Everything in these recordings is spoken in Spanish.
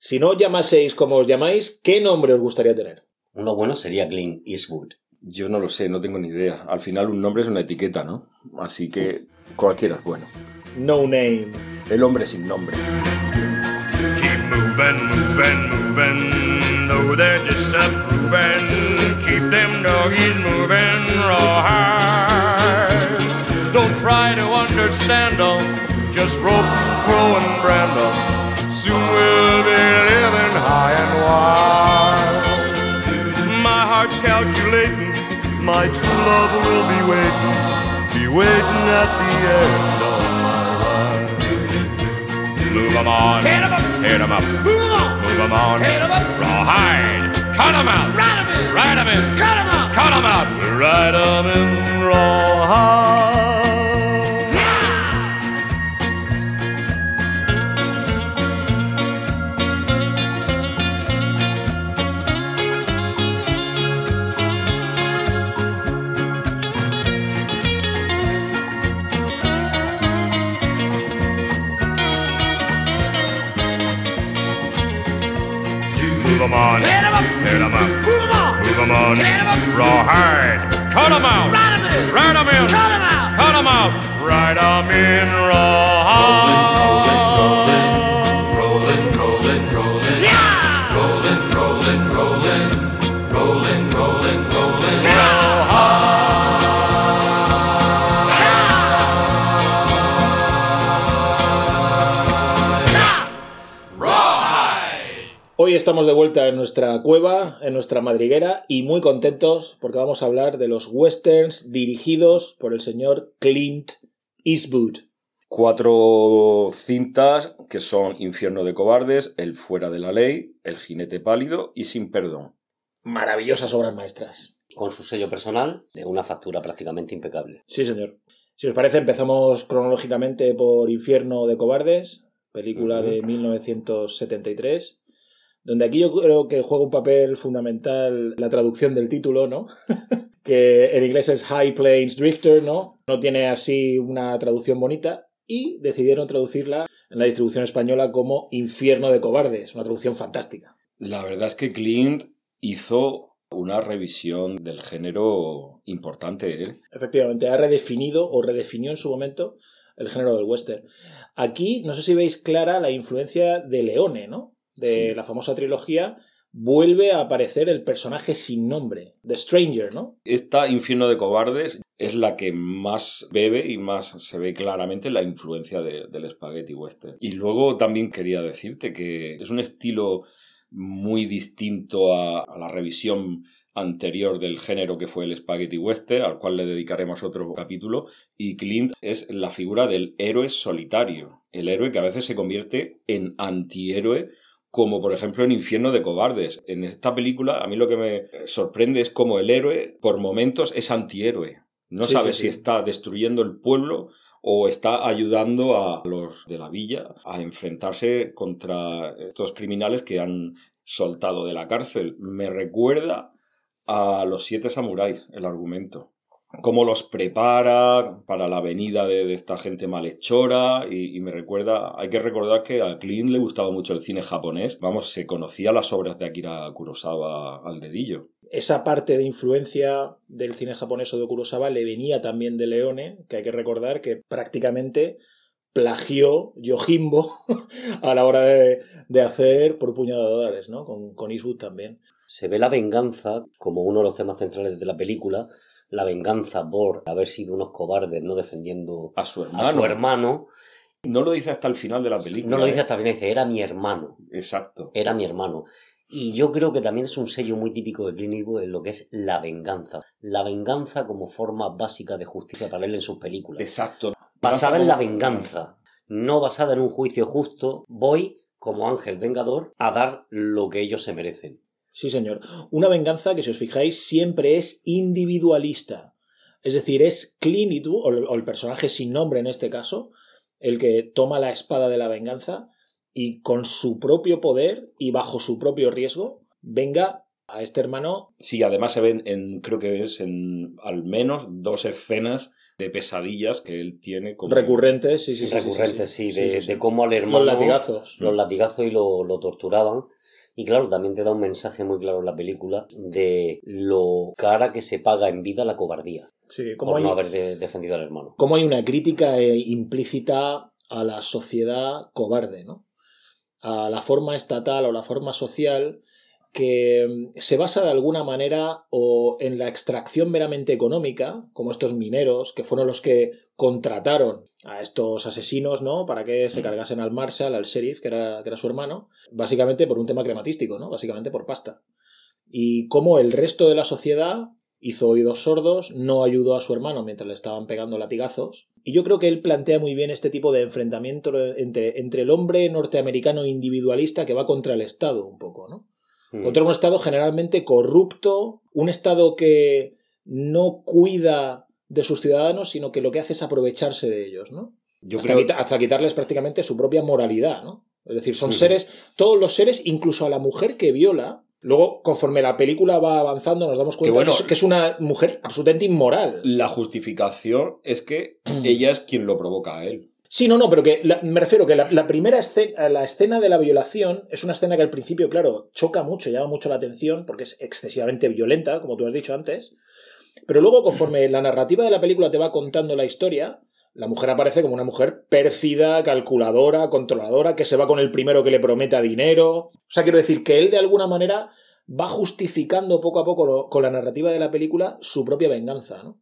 Si no os llamaseis como os llamáis, ¿qué nombre os gustaría tener? Uno bueno sería Clint Eastwood. Yo no lo sé, no tengo ni idea. Al final un nombre es una etiqueta, ¿no? Así que cualquiera es bueno. No name. El hombre sin nombre. Keep moving, moving, moving. Though they're disapproving. Keep them doggies moving rawhide. Don't try to understand them. Just rope, throw, and brand them. Soon we'll be living high and wide. My heart's calculating. My true love will be waiting. Be waiting at the end of my ride. Move 'em on. Hit 'em up. Hit 'em up. Move 'em on. Move 'em on. Hit 'em up. Rawhide. Cut 'em out. Ride 'em in. Ride 'em in. Cut 'em out. Cut 'em out. Ride 'em in rawhide. them on. Hit them up. Hit them up. Move them on. Move them on. Hit them up. Raw hard. Cut them out. Ride them in. Ride them in. Cut them out. Cut them out. Ride them in raw hard. Estamos de vuelta en nuestra cueva, en nuestra madriguera, y muy contentos porque vamos a hablar de los westerns dirigidos por el señor Clint Eastwood. Cuatro cintas que son Infierno de Cobardes, El Fuera de la Ley, El Jinete Pálido y Sin Perdón. Maravillosas obras maestras. Con su sello personal de una factura prácticamente impecable. Sí, señor. Si os parece, empezamos cronológicamente por Infierno de Cobardes, película de 1973, donde aquí yo creo que juega un papel fundamental la traducción del título, ¿no? que en inglés es High Plains Drifter, ¿no? No tiene así una traducción bonita y decidieron traducirla en la distribución española como Infierno de Cobardes, una traducción fantástica. La verdad es que Clint hizo una revisión del género importante. ¿eh? Efectivamente, ha redefinido o redefinió en su momento el género del western. Aquí, no sé si veis clara la influencia de Leone, ¿no? De Sí. la famosa trilogía, vuelve a aparecer el personaje sin nombre, The Stranger, ¿no? Esta Infierno de Cobardes es la que más bebe y más se ve claramente la influencia de- del spaghetti western. Y luego también quería decirte que es un estilo muy distinto a, a la revisión anterior del género que fue el spaghetti western, al cual le dedicaremos otro capítulo, y Clint es la figura del héroe solitario, el héroe que a veces se convierte en antihéroe como por ejemplo en Infierno de Cobardes. En esta película a mí lo que me sorprende es como el héroe por momentos es antihéroe. No Sí, sabe sí, si sí. está destruyendo el pueblo o está ayudando a los de la villa a enfrentarse contra estos criminales que han soltado de la cárcel. Me recuerda a los siete samuráis el argumento. Cómo los prepara para la venida de, de esta gente malhechora y, y me recuerda, hay que recordar que a Clint le gustaba mucho el cine japonés. Vamos, se conocía las obras de Akira Kurosawa al dedillo. Esa parte de influencia del cine japonés o de Kurosawa le venía también de Leone, que hay que recordar que prácticamente plagió Yojimbo a la hora de, de hacer por puñado de dólares, ¿no? Con, con Eastwood también. Se ve la venganza como uno de los temas centrales de la película, la venganza por haber sido unos cobardes no defendiendo A su hermano. a su hermano. No lo dice hasta el final de la película. No lo dice ¿eh? hasta el final, dice, era mi hermano, Exacto. era mi hermano. Y yo creo que también es un sello muy típico de Clint Eastwood en lo que es la venganza. La venganza como forma básica de justicia para él en sus películas. Exacto. basada en la venganza, no basada en un juicio justo. Voy, como ángel vengador, a dar lo que ellos se merecen. Sí, señor. Una venganza que, si os fijáis, siempre es individualista. Es decir, es Clint Eastwood, o el, o el personaje sin nombre en este caso, el que toma la espada de la venganza y con su propio poder y bajo su propio riesgo venga a este hermano. Sí, además se ven en, creo que es en al menos dos escenas de pesadillas que él tiene como... Recurrentes, sí, sí, sí. sí, recurrente, sí, sí, de, sí, sí. de cómo al hermano Los latigazos. los latigazos y lo, lo torturaban. Y claro, también te da un mensaje muy claro en la película de lo cara que se paga en vida la cobardía Sí, como por hay, no haber de- defendido al hermano. cómo hay una crítica eh, implícita a la sociedad cobarde, ¿no? A la forma estatal o la forma social que mm, se basa de alguna manera o en la extracción meramente económica, como estos mineros, que fueron los que contrataron a estos asesinos, ¿no? Para que se Mm. cargasen al Marshall, al sheriff, que era, que era su hermano, básicamente por un tema crematístico, ¿no? Básicamente por pasta. Y cómo el resto de la sociedad hizo oídos sordos, no ayudó a su hermano mientras le estaban pegando latigazos. Y yo creo que él plantea muy bien este tipo de enfrentamiento entre, entre el hombre norteamericano individualista que va contra el Estado un poco. Mm. Contra un Estado generalmente corrupto, un Estado que no cuida de sus ciudadanos, sino que lo que hace es aprovecharse de ellos, ¿no? Yo hasta, creo... quita- hasta quitarles prácticamente su propia moralidad, ¿no? Es decir, son Ujú. seres, todos los seres, incluso a la mujer que viola, luego, conforme la película va avanzando, nos damos cuenta bueno, que es una mujer absolutamente inmoral. La justificación es que ella es quien lo provoca a él. Sí, no, no, pero que me refiero que la, primera escena, la escena de la violación es una escena que al principio, claro, choca mucho, llama mucho la atención porque es excesivamente violenta, como tú has dicho antes. Pero luego, conforme la narrativa de la película te va contando la historia, la mujer aparece como una mujer pérfida, calculadora, controladora, que se va con el primero que le prometa dinero. O sea, quiero decir que él de alguna manera va justificando poco a poco con la narrativa de la película su propia venganza, ¿no?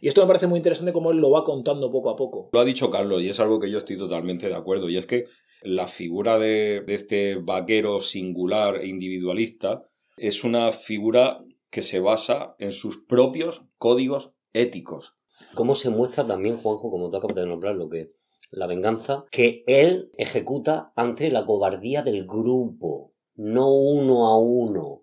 Y esto me parece muy interesante cómo él lo va contando poco a poco. Lo ha dicho Carlos y es algo que yo estoy totalmente de acuerdo. Y es que la figura de, de este vaquero singular e individualista es una figura que se basa en sus propios códigos éticos. ¿Cómo se muestra también, Juanjo, como tú acabas de nombrar, lo que la venganza que él ejecuta ante la cobardía del grupo, no uno a uno?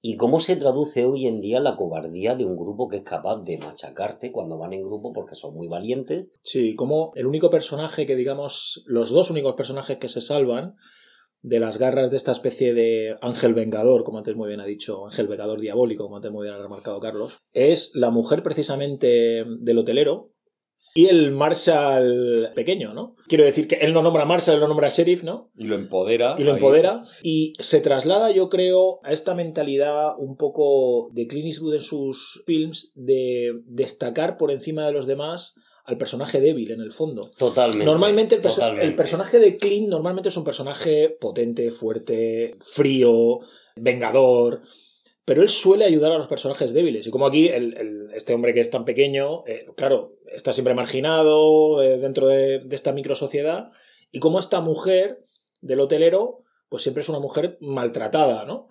¿Y cómo se traduce hoy en día la cobardía de un grupo que es capaz de machacarte cuando van en grupo porque son muy valientes? Sí, como el único personaje que, digamos, los dos únicos personajes que se salvan de las garras de esta especie de ángel vengador, como antes muy bien ha dicho, ángel vengador diabólico, como antes muy bien ha remarcado Carlos, es la mujer precisamente del hotelero y el Marshall pequeño, ¿no? Quiero decir que él no nombra Marshall, él no nombra sheriff, ¿no? Y lo empodera. y lo empodera y se traslada yo creo a esta mentalidad un poco de Clint Eastwood en sus films de destacar por encima de los demás al personaje débil en el fondo. Totalmente. Normalmente el, perso- totalmente. el personaje de Clint normalmente es un personaje potente, fuerte, frío, vengador, pero él suele ayudar a los personajes débiles. Y como aquí el- este hombre que es tan pequeño, eh, claro, está siempre marginado eh, dentro de, de esta microsociedad, y como esta mujer del hotelero, pues siempre es una mujer maltratada, ¿no?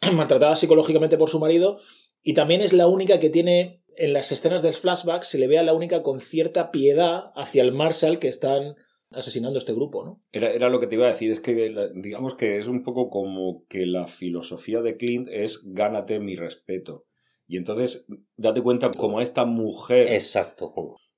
maltratada psicológicamente por su marido, y también es la única que tiene, en las escenas del flashback, se le ve a la única con cierta piedad hacia el Marshall que están asesinando este grupo, ¿no? Era, era lo que te iba a decir, es que digamos que es un poco como que la filosofía de Clint es gánate mi respeto. Y entonces, date cuenta como esta mujer, Exacto,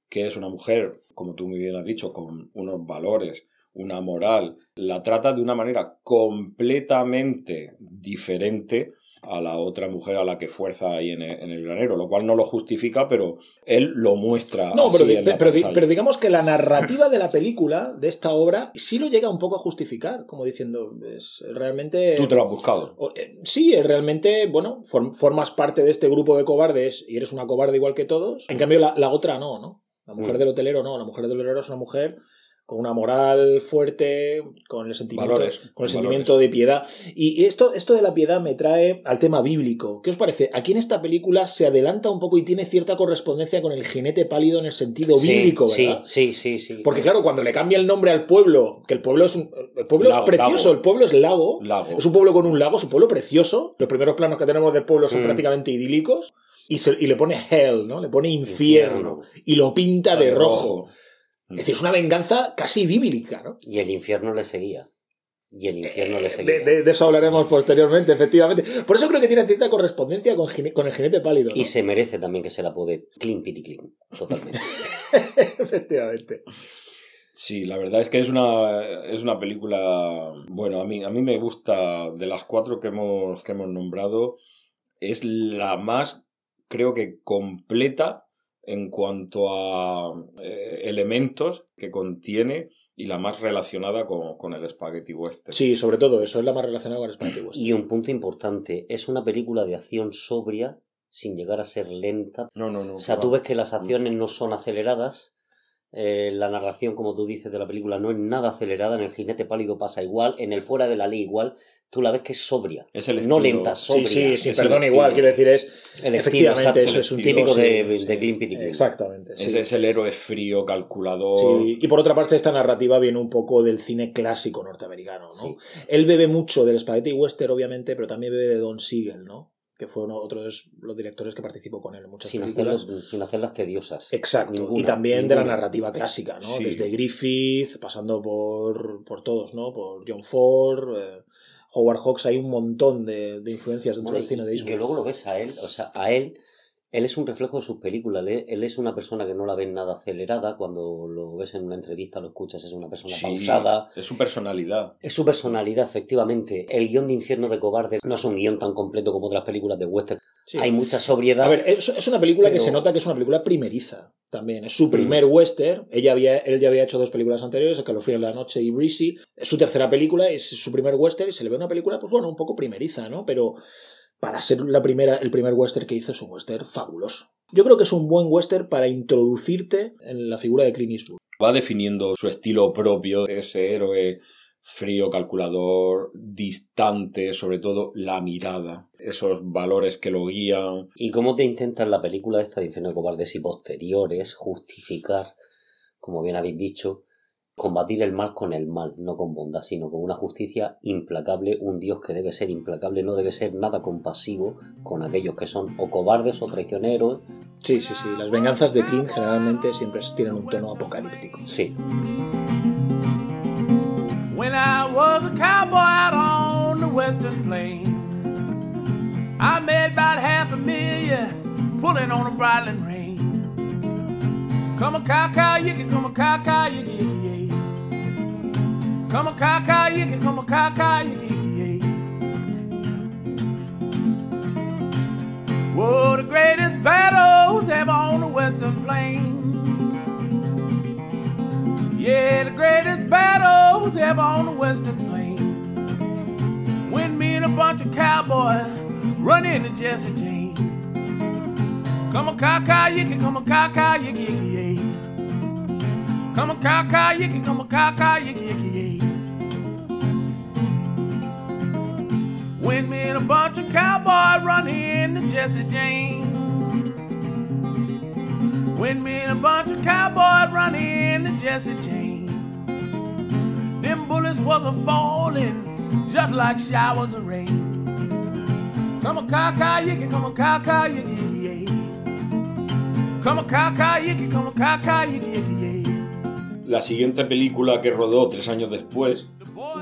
que es una mujer, como tú muy bien has dicho, con unos valores, una moral, la trata de una manera completamente diferente a la otra mujer a la que fuerza ahí en el, en el granero, lo cual no lo justifica, pero él lo muestra. No, así pero, di- en la pero di- pantalla. pero digamos que la narrativa de la película, de esta obra, sí lo llega un poco a justificar, como diciendo, es realmente... Tú te lo has buscado. Eh, Sí, es realmente, bueno, form- formas parte de este grupo de cobardes y eres una cobarde igual que todos. En cambio, la, la otra no, ¿no? La mujer Mm. del hotelero no. La mujer del hotelero es una mujer con una moral fuerte, con el sentimiento, Valores, con el valores. sentimiento de piedad. Y esto, esto de la piedad me trae al tema bíblico. ¿Qué os parece? Aquí en esta película se adelanta un poco y tiene cierta correspondencia con el jinete pálido en el sentido Sí, bíblico, ¿verdad? sí, sí, sí. Porque claro, cuando le cambia el nombre al pueblo, que el pueblo es un, el pueblo Lago, es precioso, lago. el pueblo es lago, Lago. es un pueblo con un lago, es un pueblo precioso. Los primeros planos que tenemos del pueblo son Mm. prácticamente idílicos. Y, se- y le pone hell, ¿no? Le pone infierno. Infierno. Y lo pinta de De rojo. rojo. Es decir, es una venganza casi bíblica, ¿no? Y el infierno le seguía. Y el infierno le Eh, seguía. De, de- de eso hablaremos posteriormente, efectivamente. Por eso creo que tiene cierta correspondencia con, con el jinete pálido. ¿no? Y se merece también que se la puede clean pity clean. Totalmente. efectivamente. Sí, la verdad es que es una, es una película. Bueno, a mí, a mí me gusta, de las cuatro que hemos, que hemos nombrado, es la más, creo que completa en cuanto a eh, elementos que contiene y la más relacionada con, con el Spaghetti Western. Sí, sobre todo eso, es la más relacionada con el Spaghetti Western. Y un punto importante, es una película de acción sobria sin llegar a ser lenta. No, no, no. O sea, tú ves que las acciones no son aceleradas. Eh, la narración, como tú dices, de la película no es nada acelerada. En el jinete pálido pasa igual. En el fuera de la ley igual. Tú la ves que es sobria. Es el no lenta, Sí, sobria. sí, sí, el perdón, igual, quiero decir, es El estilo, efectivamente exacto, eso es un típico de, sí, de sí. Glimpy Glimpy. Exactamente. sí. Ese es el héroe frío, calculador. Sí, y por otra parte esta narrativa viene un poco del cine clásico norteamericano, ¿no? Sí. Él bebe mucho del Spaghetti Western, obviamente, pero también bebe de Don Siegel, ¿no? Que fue uno, otro de los directores que participó con él en muchas Sin, películas. hacerlas, sin hacerlas tediosas. Exacto, y Ninguna, también de la narrativa clásica, ¿no? Sí. Desde Griffith, pasando por, por todos, ¿no? Por John Ford, eh, Howard Hawks, hay un montón de, de influencias dentro Bueno, del cine de y, y Eastwood. que luego lo ves a él, o sea, a él, él es un reflejo de sus películas. Él, es una persona que no la ves nada acelerada. Cuando lo ves en una entrevista, lo escuchas, es una persona Sí, pausada. Es su personalidad. Es su personalidad, efectivamente. El guion de Infierno de Cobarde no es un guion tan completo como otras películas de western. Sí. Hay mucha sobriedad. A ver, es, es una película que se nota que es una película primeriza también. Es su primer western. Ella había, él ya había hecho dos películas anteriores, El Calofrío en la Noche y Breezy. Es su tercera película, es su primer western y se le ve una película, pues bueno, un poco primeriza, ¿no? Pero para ser la primera, el primer western que hizo es un western fabuloso. Yo creo que es un buen western para introducirte en la figura de Clint Eastwood. Va definiendo su estilo propio, ese héroe frío, calculador, distante, sobre todo la mirada, esos valores que lo guían. Y cómo te intentan la película esta de Infierno de Cobardes y posteriores justificar, como bien habéis dicho, combatir el mal con el mal, no con bondad, sino con una justicia implacable, un Dios que debe ser implacable, no debe ser nada compasivo con aquellos que son o cobardes o traicioneros. Sí, sí, sí. Las venganzas de Clint generalmente siempre tienen un tono apocalíptico. Sí. When I was a cowboy out on the western plain, I made about half a million pulling on a bridling rein. Come a cow cow yicky, come a cow cow yicky yicky yay. Come a cow cow yicky, come a cow cow yicky yicky yay. Whoa, the greatest battles ever on the western plain. Yeah, the greatest battles ever on the western plain. When me and a bunch of cowboys run into Jesse. Come cow cow yicky, come cow cow yicky yicky yay. Come cow cow yicky, come cow cow yicky yicky yay. When me and a bunch of cowboys run into Jesse James. When me and a bunch of cowboys run into Jesse James. Them bullets was a falling just like showers of rain. Come cow cow yicky, come on, cow yicky yicky yay. La siguiente película que rodó tres años después,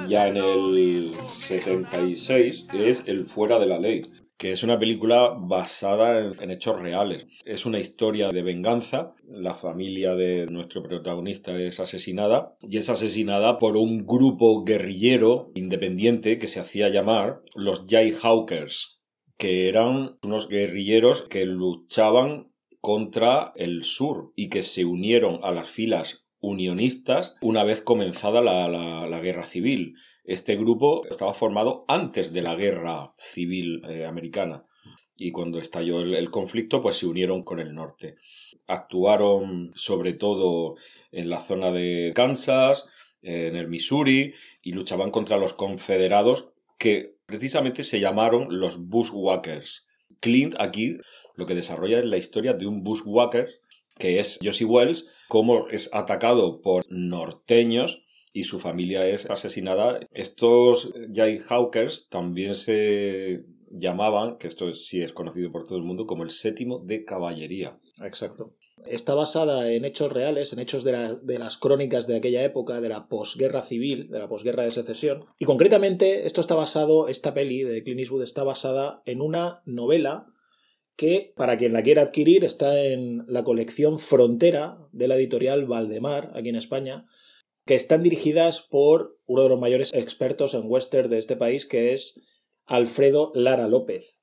ya en el 76, es El Fuera de la Ley, que es una película basada en, hechos reales. Es una historia de venganza. La familia de nuestro protagonista es asesinada y es asesinada por un grupo guerrillero independiente que se hacía llamar los Jayhawkers, que eran unos guerrilleros que luchaban contra el sur y que se unieron a las filas unionistas una vez comenzada la, la- guerra civil. Este grupo estaba formado antes de la guerra civil eh, americana y cuando estalló el, el conflicto pues se unieron con el norte. Actuaron sobre todo en la zona de Kansas, en el Missouri y luchaban contra los confederados que precisamente se llamaron los Bushwhackers. Clint aquí lo que desarrolla es la historia de un Bushwhacker que es Josie Wells, cómo es atacado por norteños y su familia es asesinada. Estos Jayhawkers también se llamaban, que esto sí es conocido por todo el mundo, como el séptimo de caballería. Exacto. Está basada en hechos reales, en hechos de, de las crónicas de aquella época, de la posguerra civil, de la posguerra de secesión. Y concretamente, esto está basado, esta peli de Clint Eastwood está basada en una novela que, para quien la quiera adquirir, está en la colección Frontera de la editorial Valdemar, aquí en España, que están dirigidas por uno de los mayores expertos en western de este país, que es Alfredo Lara López.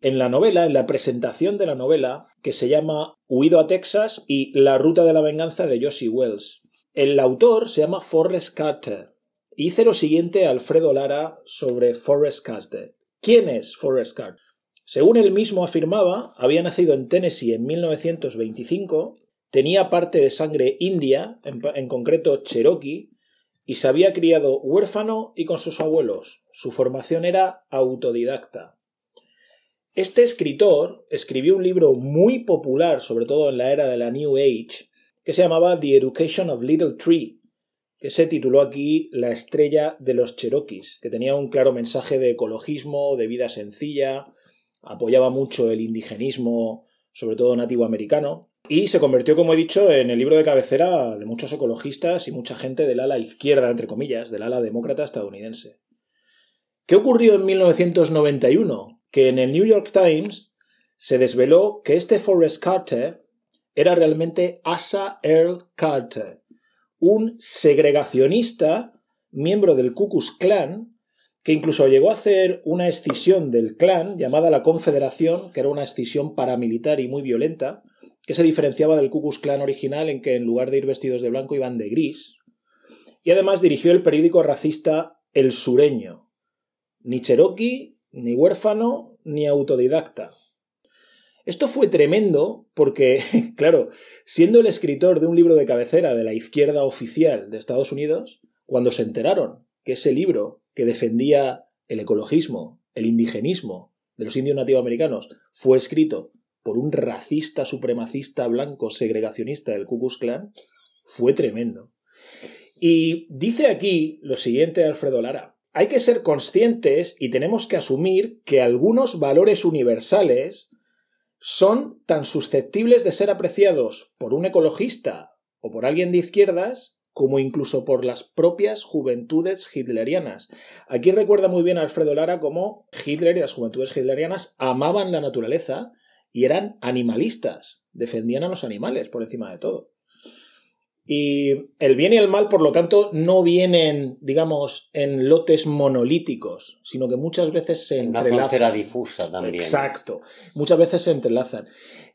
en la novela, en la presentación de la novela, que se llama Huido a Texas y La ruta de la venganza de Josie Wells. El autor se llama Forrest Carter. Y dice lo siguiente a Alfredo Lara sobre Forrest Carter. ¿Quién es Forrest Carter? Según él mismo afirmaba, había nacido en Tennessee en 1925, tenía parte de sangre india, en, concreto cherokee, y se había criado huérfano y con sus abuelos. Su formación era autodidacta. Este escritor escribió un libro muy popular, sobre todo en la era de la New Age, que se llamaba The Education of Little Tree, que se tituló aquí La estrella de los Cherokees, que tenía un claro mensaje de ecologismo, de vida sencilla, apoyaba mucho el indigenismo, sobre todo nativo americano, y se convirtió, como he dicho, en el libro de cabecera de muchos ecologistas y mucha gente del ala izquierda, entre comillas, del ala demócrata estadounidense. ¿Qué ocurrió en 1991? Que en el New York Times se desveló que este Forrest Carter era realmente Asa Earl Carter, un segregacionista, miembro del Ku Klux Klan, que incluso llegó a hacer una escisión del clan llamada la Confederación, que era una escisión paramilitar y muy violenta, que se diferenciaba del Ku Klux original en que en lugar de ir vestidos de blanco iban de gris. Y además dirigió el periódico racista El Sureño. Ni cherokee, ni huérfano, ni autodidacta. Esto fue tremendo porque, claro, siendo el escritor de un libro de cabecera de la izquierda oficial de Estados Unidos, cuando se enteraron que ese libro que defendía el ecologismo, el indigenismo de los indios nativoamericanos, fue escrito por un racista supremacista blanco segregacionista del Ku Klux Klan, fue tremendo. Y dice aquí lo siguiente Alfredo Lara. Hay que ser conscientes y tenemos que asumir que algunos valores universales son tan susceptibles de ser apreciados por un ecologista o por alguien de izquierdas como incluso por las propias juventudes hitlerianas. Aquí recuerda muy bien a Alfredo Lara cómo Hitler y las juventudes hitlerianas amaban la naturaleza y eran animalistas, defendían a los animales por encima de todo. Y el bien y el mal, por lo tanto, no vienen, digamos, en lotes monolíticos, sino que muchas veces se Una entrelazan. frontera difusa también. Exacto. Muchas veces se entrelazan.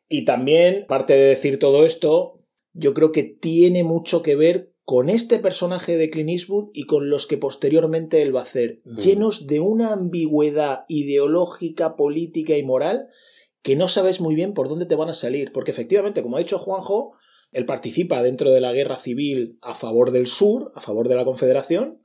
Y también, parte de decir todo esto, yo creo que tiene mucho que ver con este personaje de Clint Eastwood y con los que posteriormente él va a hacer, Mm. llenos de una ambigüedad ideológica, política y moral que no sabes muy bien por dónde te van a salir. Porque efectivamente, como ha dicho Juanjo, él participa dentro de la guerra civil a favor del sur, a favor de la Confederación,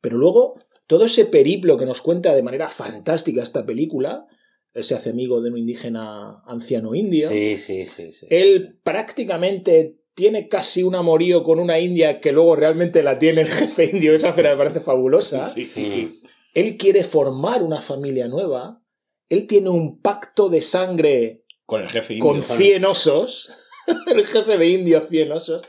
pero luego todo ese periplo que nos cuenta de manera fantástica esta película, él se hace amigo de un indígena anciano indio, Sí, sí, sí. sí. él prácticamente tiene casi un amorío con una india que luego realmente la tiene el jefe indio, esa escena me parece fabulosa. Él quiere formar una familia nueva, él tiene un pacto de sangre Con el jefe indio. con 100 osos, el jefe de indios 100 osos,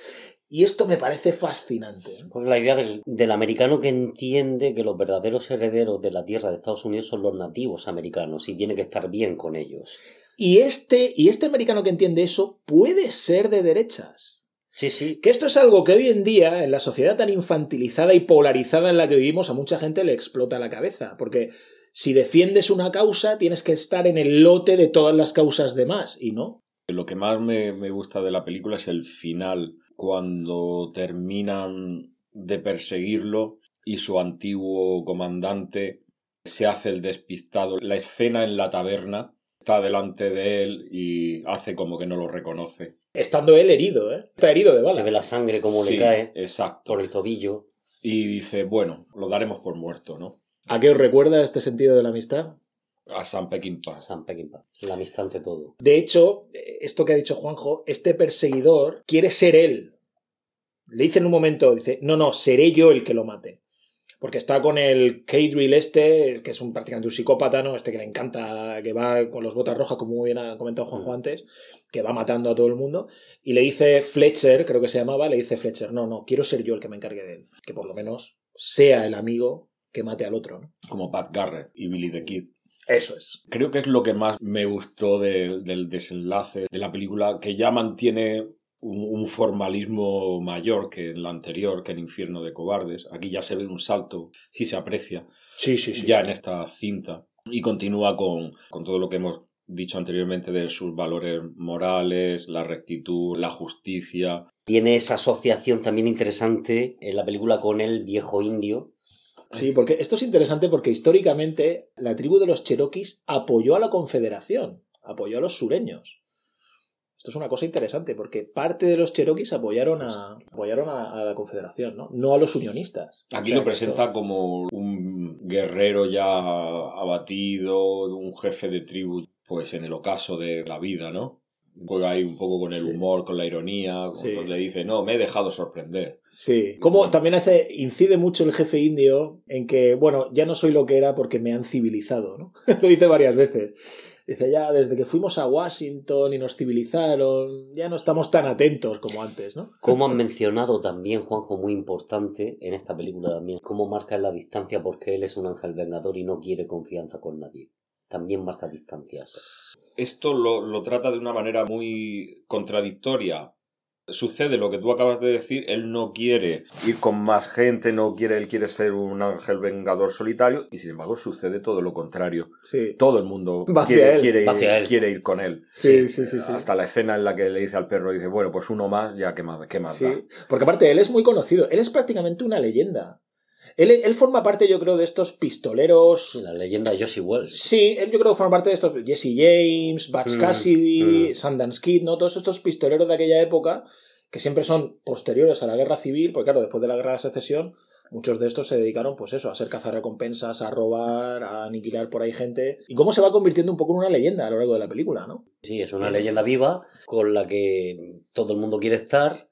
y esto me parece fascinante. Con la idea del, del americano que entiende que los verdaderos herederos de la tierra de Estados Unidos son los nativos americanos y tiene que estar bien con ellos. Y este, y este americano que entiende eso puede ser de derechas. Sí, sí. Que esto es algo que hoy en día, en la sociedad tan infantilizada y polarizada en la que vivimos, a mucha gente le explota la cabeza. Porque si defiendes una causa, tienes que estar en el lote de todas las causas demás, y no. Lo que más me, me gusta de la película es el final, cuando terminan de perseguirlo y su antiguo comandante se hace el despistado. La escena en la taberna está delante de él y hace como que no lo reconoce. Estando él herido, ¿eh? Está herido de Se bala. ve la sangre como Sí, le cae Exacto. por el tobillo. Y dice, bueno, lo daremos por muerto, ¿no? ¿A qué os recuerda este sentido de la amistad? A San Peckinpah. San Peckinpah. La amistad ante todo. De hecho, esto que ha dicho Juanjo, este perseguidor quiere ser él. Le dice en un momento, dice, no, no, seré yo el que lo mate. Porque está con el K-Drill este, que es un prácticamente un psicópata, ¿no? Este que le encanta, que va con los botas rojas, como muy bien ha comentado Juanjo Mm. antes, que va matando a todo el mundo. Y le dice Fletcher, creo que se llamaba, le dice Fletcher, no, no, quiero ser yo el que me encargue de él. Que por lo menos sea el amigo que mate al otro, ¿no? Como Pat Garrett y Billy the Kid. Eso es. Creo que es lo que más me gustó de- del desenlace de la película, que ya mantiene un, un formalismo mayor que en la anterior, que en Infierno de Cobardes. Aquí ya se ve un salto, sí se aprecia, Sí, sí, sí. ya sí. en esta cinta. Y continúa con, con todo lo que hemos dicho anteriormente de sus valores morales, la rectitud, la justicia. Tiene esa asociación también interesante en la película con el viejo indio. Sí, porque esto es interesante porque históricamente la tribu de los cherokees apoyó a la confederación, apoyó a los sureños. Esto es una cosa interesante porque parte de los cherokees apoyaron a, apoyaron a, a la confederación, ¿no? No a los unionistas. Aquí O sea, lo presenta esto- como un guerrero ya abatido, un jefe de tribu, pues en el ocaso de la vida, ¿no? Juega ahí un poco con el Sí. humor, con la ironía, con- Sí. pues le dice, no, me he dejado sorprender. Sí, como también hace, incide mucho el jefe indio en que, bueno, ya no soy lo que era porque me han civilizado, ¿no? lo dice varias veces. Dice, ya desde que fuimos a Washington y nos civilizaron, ya no estamos tan atentos como antes, ¿no? Como han mencionado también, Juanjo, muy importante en esta película también, cómo marca la distancia porque él es un ángel vengador y no quiere confianza con nadie. También marca distancias. Esto lo, lo trata de una manera muy contradictoria. Sucede lo que tú acabas de decir, él no quiere ir con más gente, no quiere, él quiere ser un ángel vengador solitario, y sin embargo sucede todo lo contrario. Sí, Todo el mundo quiere, quiere, ir, quiere ir con él. sí, sí, sí. sí. Hasta la escena en la que le dice al perro, dice, bueno, pues uno más, ya qué más, qué más Sí, da. porque aparte él es muy conocido, él es prácticamente una leyenda. Él, él forma parte, yo creo, de estos pistoleros. La leyenda de Josie Wells. Sí, él yo creo que forma parte de estos Jesse James, Butch Mm, Cassidy, mm. Sundance Kid, ¿no? Todos estos pistoleros de aquella época que siempre son posteriores a la guerra civil, porque claro, después de la guerra de secesión, muchos de estos se dedicaron, pues eso, a ser cazarrecompensas, a robar, a aniquilar por ahí gente. Y cómo se va convirtiendo un poco en una leyenda a lo largo de la película, ¿no? Sí, es una leyenda viva con la que todo el mundo quiere estar.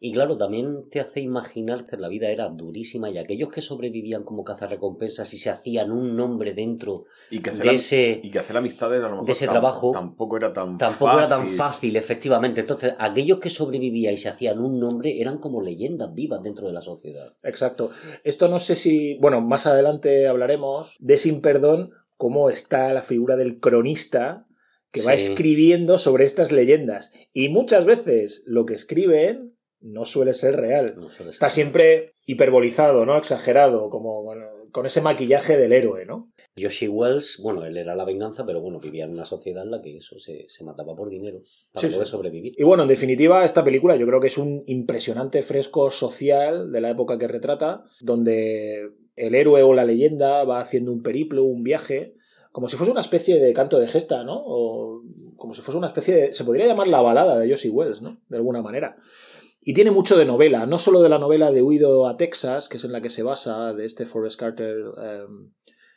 Y claro, también te hace imaginar que la vida era durísima y aquellos que sobrevivían como cazarrecompensas y se hacían un nombre dentro Y que hacer, de ese... y que hacer amistades a lo mejor de ese tam- trabajo tampoco era tan Tampoco era tan fácil, efectivamente. Entonces, aquellos que sobrevivían y se hacían un nombre eran como leyendas vivas dentro de la sociedad. Exacto. Esto no sé si, bueno, más adelante hablaremos de Sin Perdón, cómo está la figura del cronista que va escribiendo sobre estas leyendas. Y muchas veces lo que escriben no suele ser real. No suele Está siempre hiperbolizado, ¿no? Exagerado, como bueno, con ese maquillaje del héroe, ¿no? Josie Wells, bueno, él era la venganza, pero bueno, vivía en una sociedad en la que eso se, se mataba por dinero para Sí, poder sí. sobrevivir. Y bueno, en definitiva, esta película yo creo que es un impresionante fresco social de la época que retrata, donde el héroe o la leyenda va haciendo un periplo, un viaje, como si fuese una especie de canto de gesta, ¿no? O como si fuese una especie de... Se podría llamar la balada de Josie Wells, ¿no? De alguna manera. Y tiene mucho de novela, no solo de la novela de Huido a Texas, que es en la que se basa, de este Forrest Carter eh,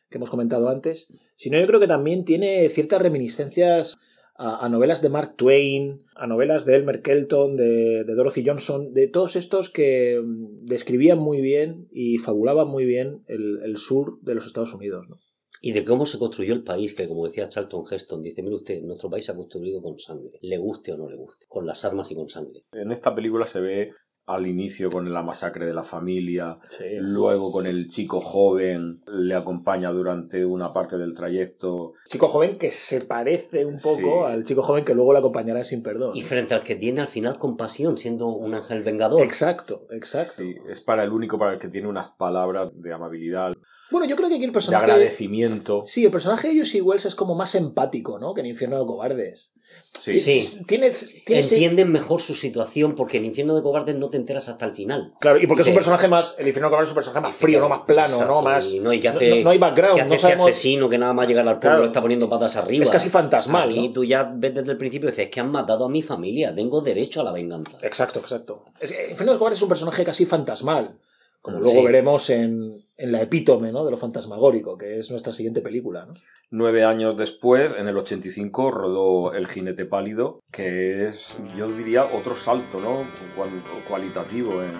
que hemos comentado antes, sino yo creo que también tiene ciertas reminiscencias a, novelas de Mark Twain, a novelas de Elmer Kelton, de, Dorothy Johnson, de todos estos que mm, describían muy bien y fabulaban muy bien el, el sur de los Estados Unidos. ¿no? Y de cómo se construyó el país, que como decía Charlton Heston, dice, mire usted, nuestro país se ha construido con sangre, le guste o no le guste, con las armas y con sangre. En esta película se ve al inicio con la masacre de la familia, luego con el chico joven, le acompaña durante una parte del trayecto. Chico joven que se parece un poco Sí. al chico joven que luego le acompañará sin perdón. Y frente al que tiene al final compasión, siendo un ángel vengador. Exacto, exacto. Sí, es para el único para el que tiene unas palabras de amabilidad, Bueno, yo creo que aquí el de personaje... agradecimiento. Sí, el personaje de Josie Wells es como más empático, ¿no? Que en Infierno de Cobardes. Sí. Sí. Tiene, tiene ese- Entienden mejor su situación porque en Infierno de Cobardes no te enteras hasta el final. Claro, y porque es un personaje más. El infierno de Cobardes es un personaje más frío, ¿no? Más plano, Exacto, ¿no? Más. y no, y que hace, no, no hay background, que hace no este sabemos. asesino que nada más llegar al pueblo Claro. le está poniendo patas arriba. Es casi fantasmal. Aquí ¿no? tú ya ves desde el principio y dices, es que han matado a mi familia, tengo derecho a la venganza. Exacto, exacto. Es, Infierno de Cobardes es un personaje casi fantasmal. Como Mm, luego sí. veremos en, en la epítome, ¿no? De lo fantasmagórico, que es nuestra siguiente película, ¿no? Nueve años después, en el 85, rodó El jinete pálido, que es, yo diría, otro salto ¿no? Cual- cualitativo en,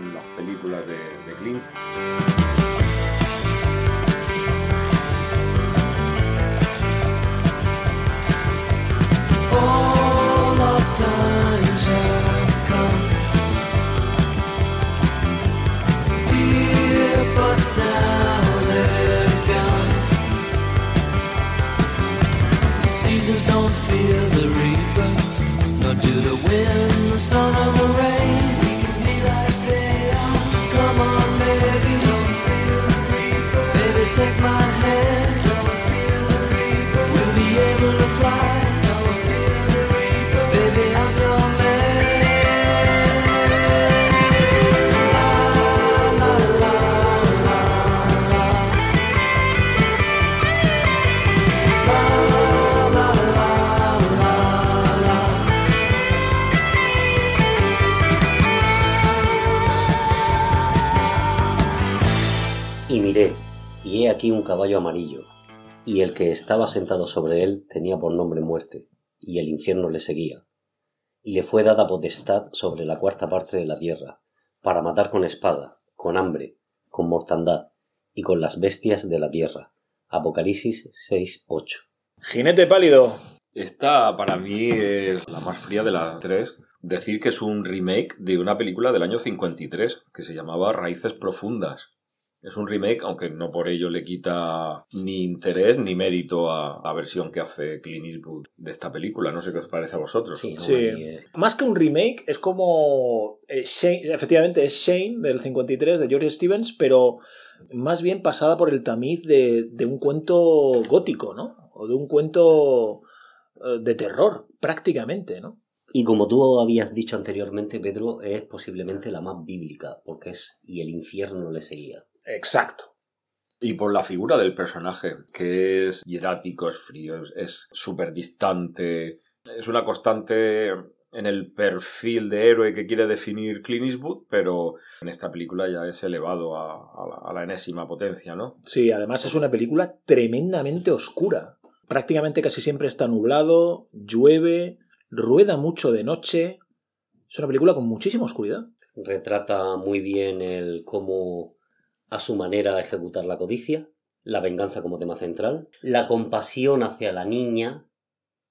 en las películas de, de Clint. All of times Seasons don't fear the reaper, nor do the wind, the sun, or the rain. Aquí un caballo amarillo, y el que estaba sentado sobre él tenía por nombre muerte, y el infierno le seguía. Y le fue dada potestad sobre la cuarta parte de la tierra, para matar con espada, con hambre, con mortandad, y con las bestias de la tierra. Apocalipsis 6.8. Jinete pálido. Esta para mí es la más fría de las tres. Decir que es un remake de una película del año 53 que se llamaba Raíces Profundas. Es un remake, aunque no por ello le quita ni interés ni mérito a la versión que hace Clint Eastwood de esta película. No sé qué os parece a vosotros. Sí, es- Más que un remake, es como. eh, Shane- efectivamente, es Shane del 53 de George Stevens, pero más bien pasada por el tamiz de, de un cuento gótico, ¿no? O de un cuento eh, de terror, prácticamente, ¿no? Y como tú habías dicho anteriormente, Pedro, es posiblemente la más bíblica, porque es y el infierno le seguía. Exacto. Y por la figura del personaje, que es hierático, es frío, es- súper distante. Es una constante en el perfil de héroe que quiere definir Clint Eastwood, pero en esta película ya es elevado a, a la, a la enésima potencia, ¿no? Sí, además es una película tremendamente oscura. Prácticamente casi siempre está nublado, llueve, rueda mucho de noche. Es una película con muchísima oscuridad. Retrata muy bien el cómo a su manera ejecutar la codicia, la venganza como tema central, la compasión hacia la niña,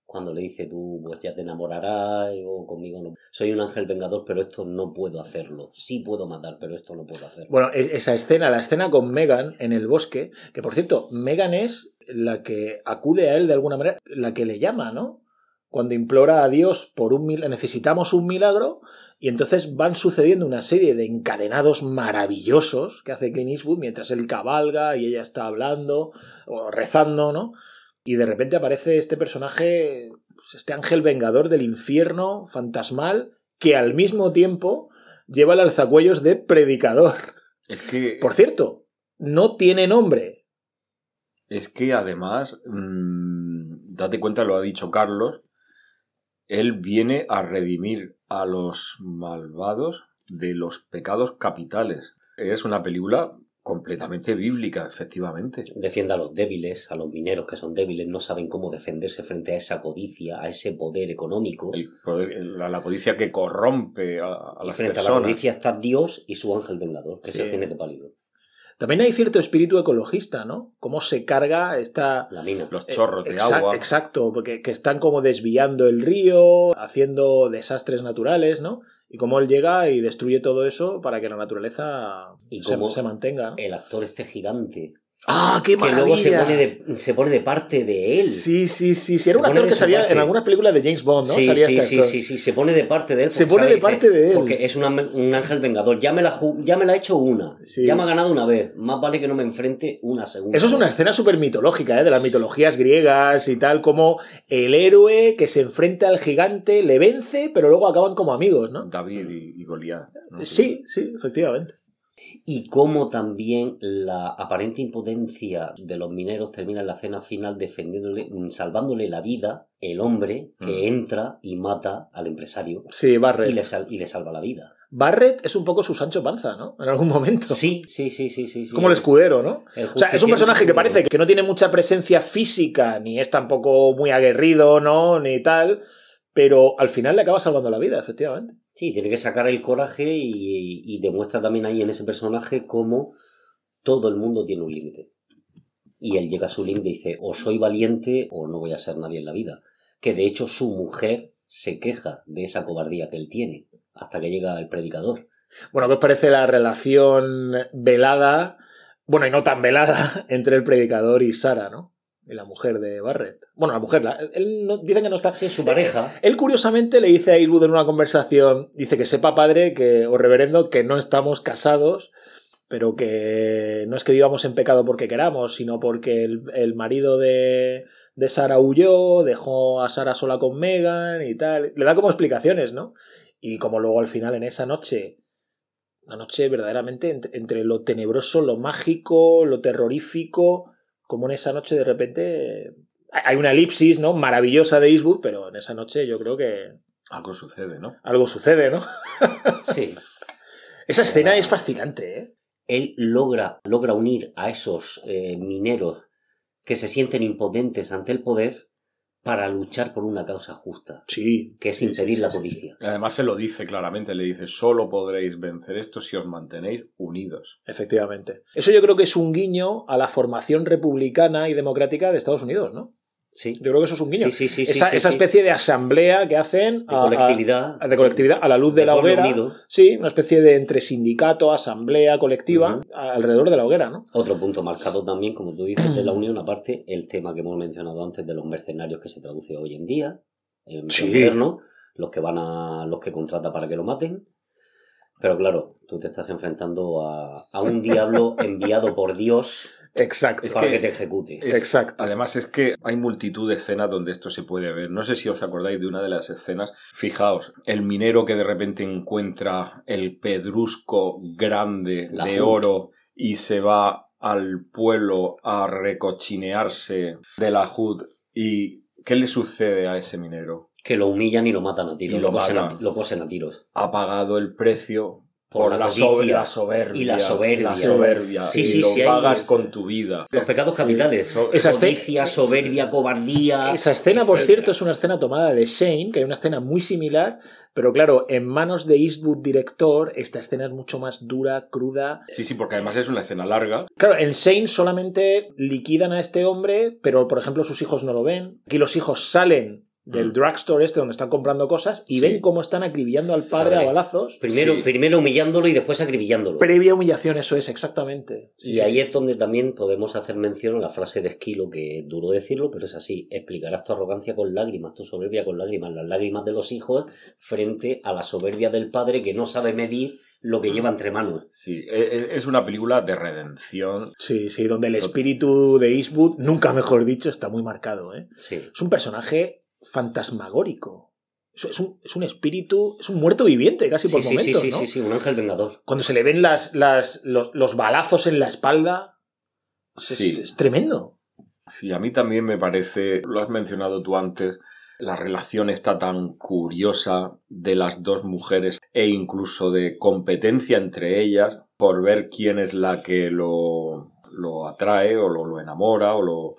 cuando le dice tú pues ya te enamorarás o conmigo no. Soy un ángel vengador, pero esto no puedo hacerlo. Sí puedo matar, pero esto no puedo hacerlo. Bueno, e- esa escena, la escena con Megan en el bosque, que por cierto, Megan es la que acude a él de alguna manera, la que le llama, ¿no? Cuando implora a Dios por un mil- necesitamos un milagro, y entonces van sucediendo una serie de encadenados maravillosos que hace Clint Eastwood mientras él cabalga y ella está hablando o rezando, ¿no? Y de repente aparece este personaje, pues, este ángel vengador del infierno fantasmal, que al mismo tiempo lleva el alzacuellos de predicador. Es que, Por cierto, no tiene nombre. es que además, mm, date cuenta, lo ha dicho Carlos, él viene a redimir a los malvados de los pecados capitales. Es una película completamente bíblica, efectivamente. Defiende a los débiles, a los mineros que son débiles, no saben cómo defenderse frente a esa codicia, a ese poder económico. El poder- la, la codicia que corrompe a, a y las frente a la codicia está Dios y su ángel vengador, que Sí. es el jinete pálido. También hay cierto espíritu ecologista, ¿no? Cómo se carga esta... La mina. los chorros de agua. Exacto, porque que están como desviando el río, haciendo desastres naturales, ¿no? Y cómo él llega y destruye todo eso para que la naturaleza Y se, cómo se mantenga. ¿no? El actor este gigante, ¡Ah, qué que maravilla! luego se pone, de, se pone de parte de él. Sí, sí, sí, sí. Era Se un actor que salía parte. en algunas películas de James Bond, ¿no? Sí, Salía sí, este sí, sí, sí, se pone de parte de él. Se pone sabe, de dice, parte de él. Porque es una- un ángel vengador. Ya me, la, ya me la he hecho una. Sí. Ya me ha ganado una vez. Más vale que no me enfrente una segunda. Eso es una escena súper mitológica, ¿eh? de las mitologías griegas y tal, como el héroe que se enfrenta al gigante le vence, pero luego acaban como amigos, ¿no? David y, y Goliat. ¿no? Sí, sí, efectivamente. Y cómo también la aparente impotencia de los mineros termina en la escena final defendiéndole, mm, salvándole la vida el hombre que Mm. entra y mata al empresario Sí, Barrett. y le, sal- y le salva la vida. Barrett es un poco su Sancho Panza, ¿no? En algún momento. Sí, sí, sí, sí, sí. Como el escudero, ¿no? El O sea, es un personaje que parece que no tiene mucha presencia física, ni es tampoco muy aguerrido, ¿no? Ni tal, pero al final le acaba salvando la vida, efectivamente. Sí, tiene que sacar el coraje y, demuestra también ahí en ese personaje cómo todo el mundo tiene un límite. Y él llega a su límite y dice, o soy valiente o no voy a ser nadie en la vida. Que de hecho su mujer se queja de esa cobardía que él tiene, hasta que llega el predicador. Bueno, ¿qué os parece la relación velada, bueno, y no tan velada, entre el predicador y Sara, ¿no? Y la mujer de Barrett. Bueno, la mujer, la- él no, dicen que no está... Sí, su pareja. Él curiosamente le dice a Eastwood en una conversación, dice que sepa padre que, o reverendo que no estamos casados, pero que no es que vivamos en pecado porque queramos, sino porque el, el marido de, de Sara huyó, dejó a Sara sola con Megan y tal. Le da como explicaciones, ¿no? Y como luego al final en esa noche, una noche verdaderamente entre lo tenebroso, lo mágico, lo terrorífico, como en esa noche de repente hay una elipsis, ¿no? Maravillosa de Eastwood, pero en esa noche yo creo que Algo sucede, ¿no? algo sucede, ¿no? Sí. Esa escena es fascinante, ¿eh? él logra, logra unir a esos eh, mineros que se sienten impotentes ante el poder para luchar por una causa justa, Sí. que es Sí, sí, impedir sí, la sí. codicia. Además se lo dice claramente, le dice, solo podréis vencer esto si os mantenéis unidos. Efectivamente. Eso yo creo que es un guiño a la formación republicana y democrática de Estados Unidos, ¿no? Sí, Yo creo que eso es un guiño. sí, sí, esa esa especie de asamblea que hacen de a- colectividad, a- de colectividad a la luz de, la hoguera. unido. Sí, una especie de entre sindicato, asamblea colectiva alrededor de la hoguera, ¿no? Otro punto marcado también, como tú dices, de la unión, aparte, el tema que hemos mencionado antes de los mercenarios que se traduce hoy en día, en moderno, los que van a, los que contrata para que lo maten. Pero claro, tú te estás enfrentando a, a un diablo enviado por Dios Exacto. Es para que- que, te ejecute. es- Exacto. Además es que hay multitud de escenas donde esto se puede ver. No sé si os acordáis de una de las escenas. Fijaos, el minero que de repente encuentra el pedrusco grande La de oro y se va al pueblo a recochinearse de la HUD. ¿Y qué le sucede a ese minero? Que lo humillan y lo matan a tiros, Y lo, lo cosen a, matan. lo cosen a tiros. Ha pagado el precio Por por, la sobe- la soberbia. y la soberbia. La soberbia. Sí, y lo sí, hay- pagas con tu vida. Los pecados capitales. So- Esa Codicia, soberbia, cobardía. Esa escena, por cierto, es una escena tomada de Shane, que hay una escena muy similar, pero claro, en manos de Eastwood, director, esta escena es mucho más dura, cruda. Sí, sí, porque además es una escena larga. Claro, en Shane solamente liquidan a este hombre, pero por ejemplo sus hijos no lo ven. Aquí los hijos salen del Mm. drugstore este donde están comprando cosas y Sí. ven cómo están acribillando al padre A balazos. Primero, Sí. primero humillándolo y después acribillándolo. Previa humillación, eso es, exactamente. Sí, Y sí, ahí sí. es donde también podemos hacer mención a la frase de Esquilo, que es duro decirlo, pero es así. Explicarás tu arrogancia con lágrimas, tu soberbia con lágrimas, las lágrimas de los hijos frente a la soberbia del padre que no sabe medir lo que lleva entre manos. Sí, e- e- es una película de redención. Sí, sí, donde el espíritu de Eastwood, nunca mejor dicho, está muy marcado. ¿eh? Sí. Es un personaje fantasmagórico. Es, un, es un espíritu, es un muerto viviente casi por Sí, sí, sí, momentos, sí, ¿no? sí, sí, un ángel vengador. Cuando se le ven las, las, los, los balazos en la espalda, es, Sí. es tremendo. Sí, a mí también me parece, lo has mencionado tú antes, la relación está tan curiosa de las dos mujeres e incluso de competencia entre ellas por ver quién es la que lo, lo atrae o lo, lo enamora o lo...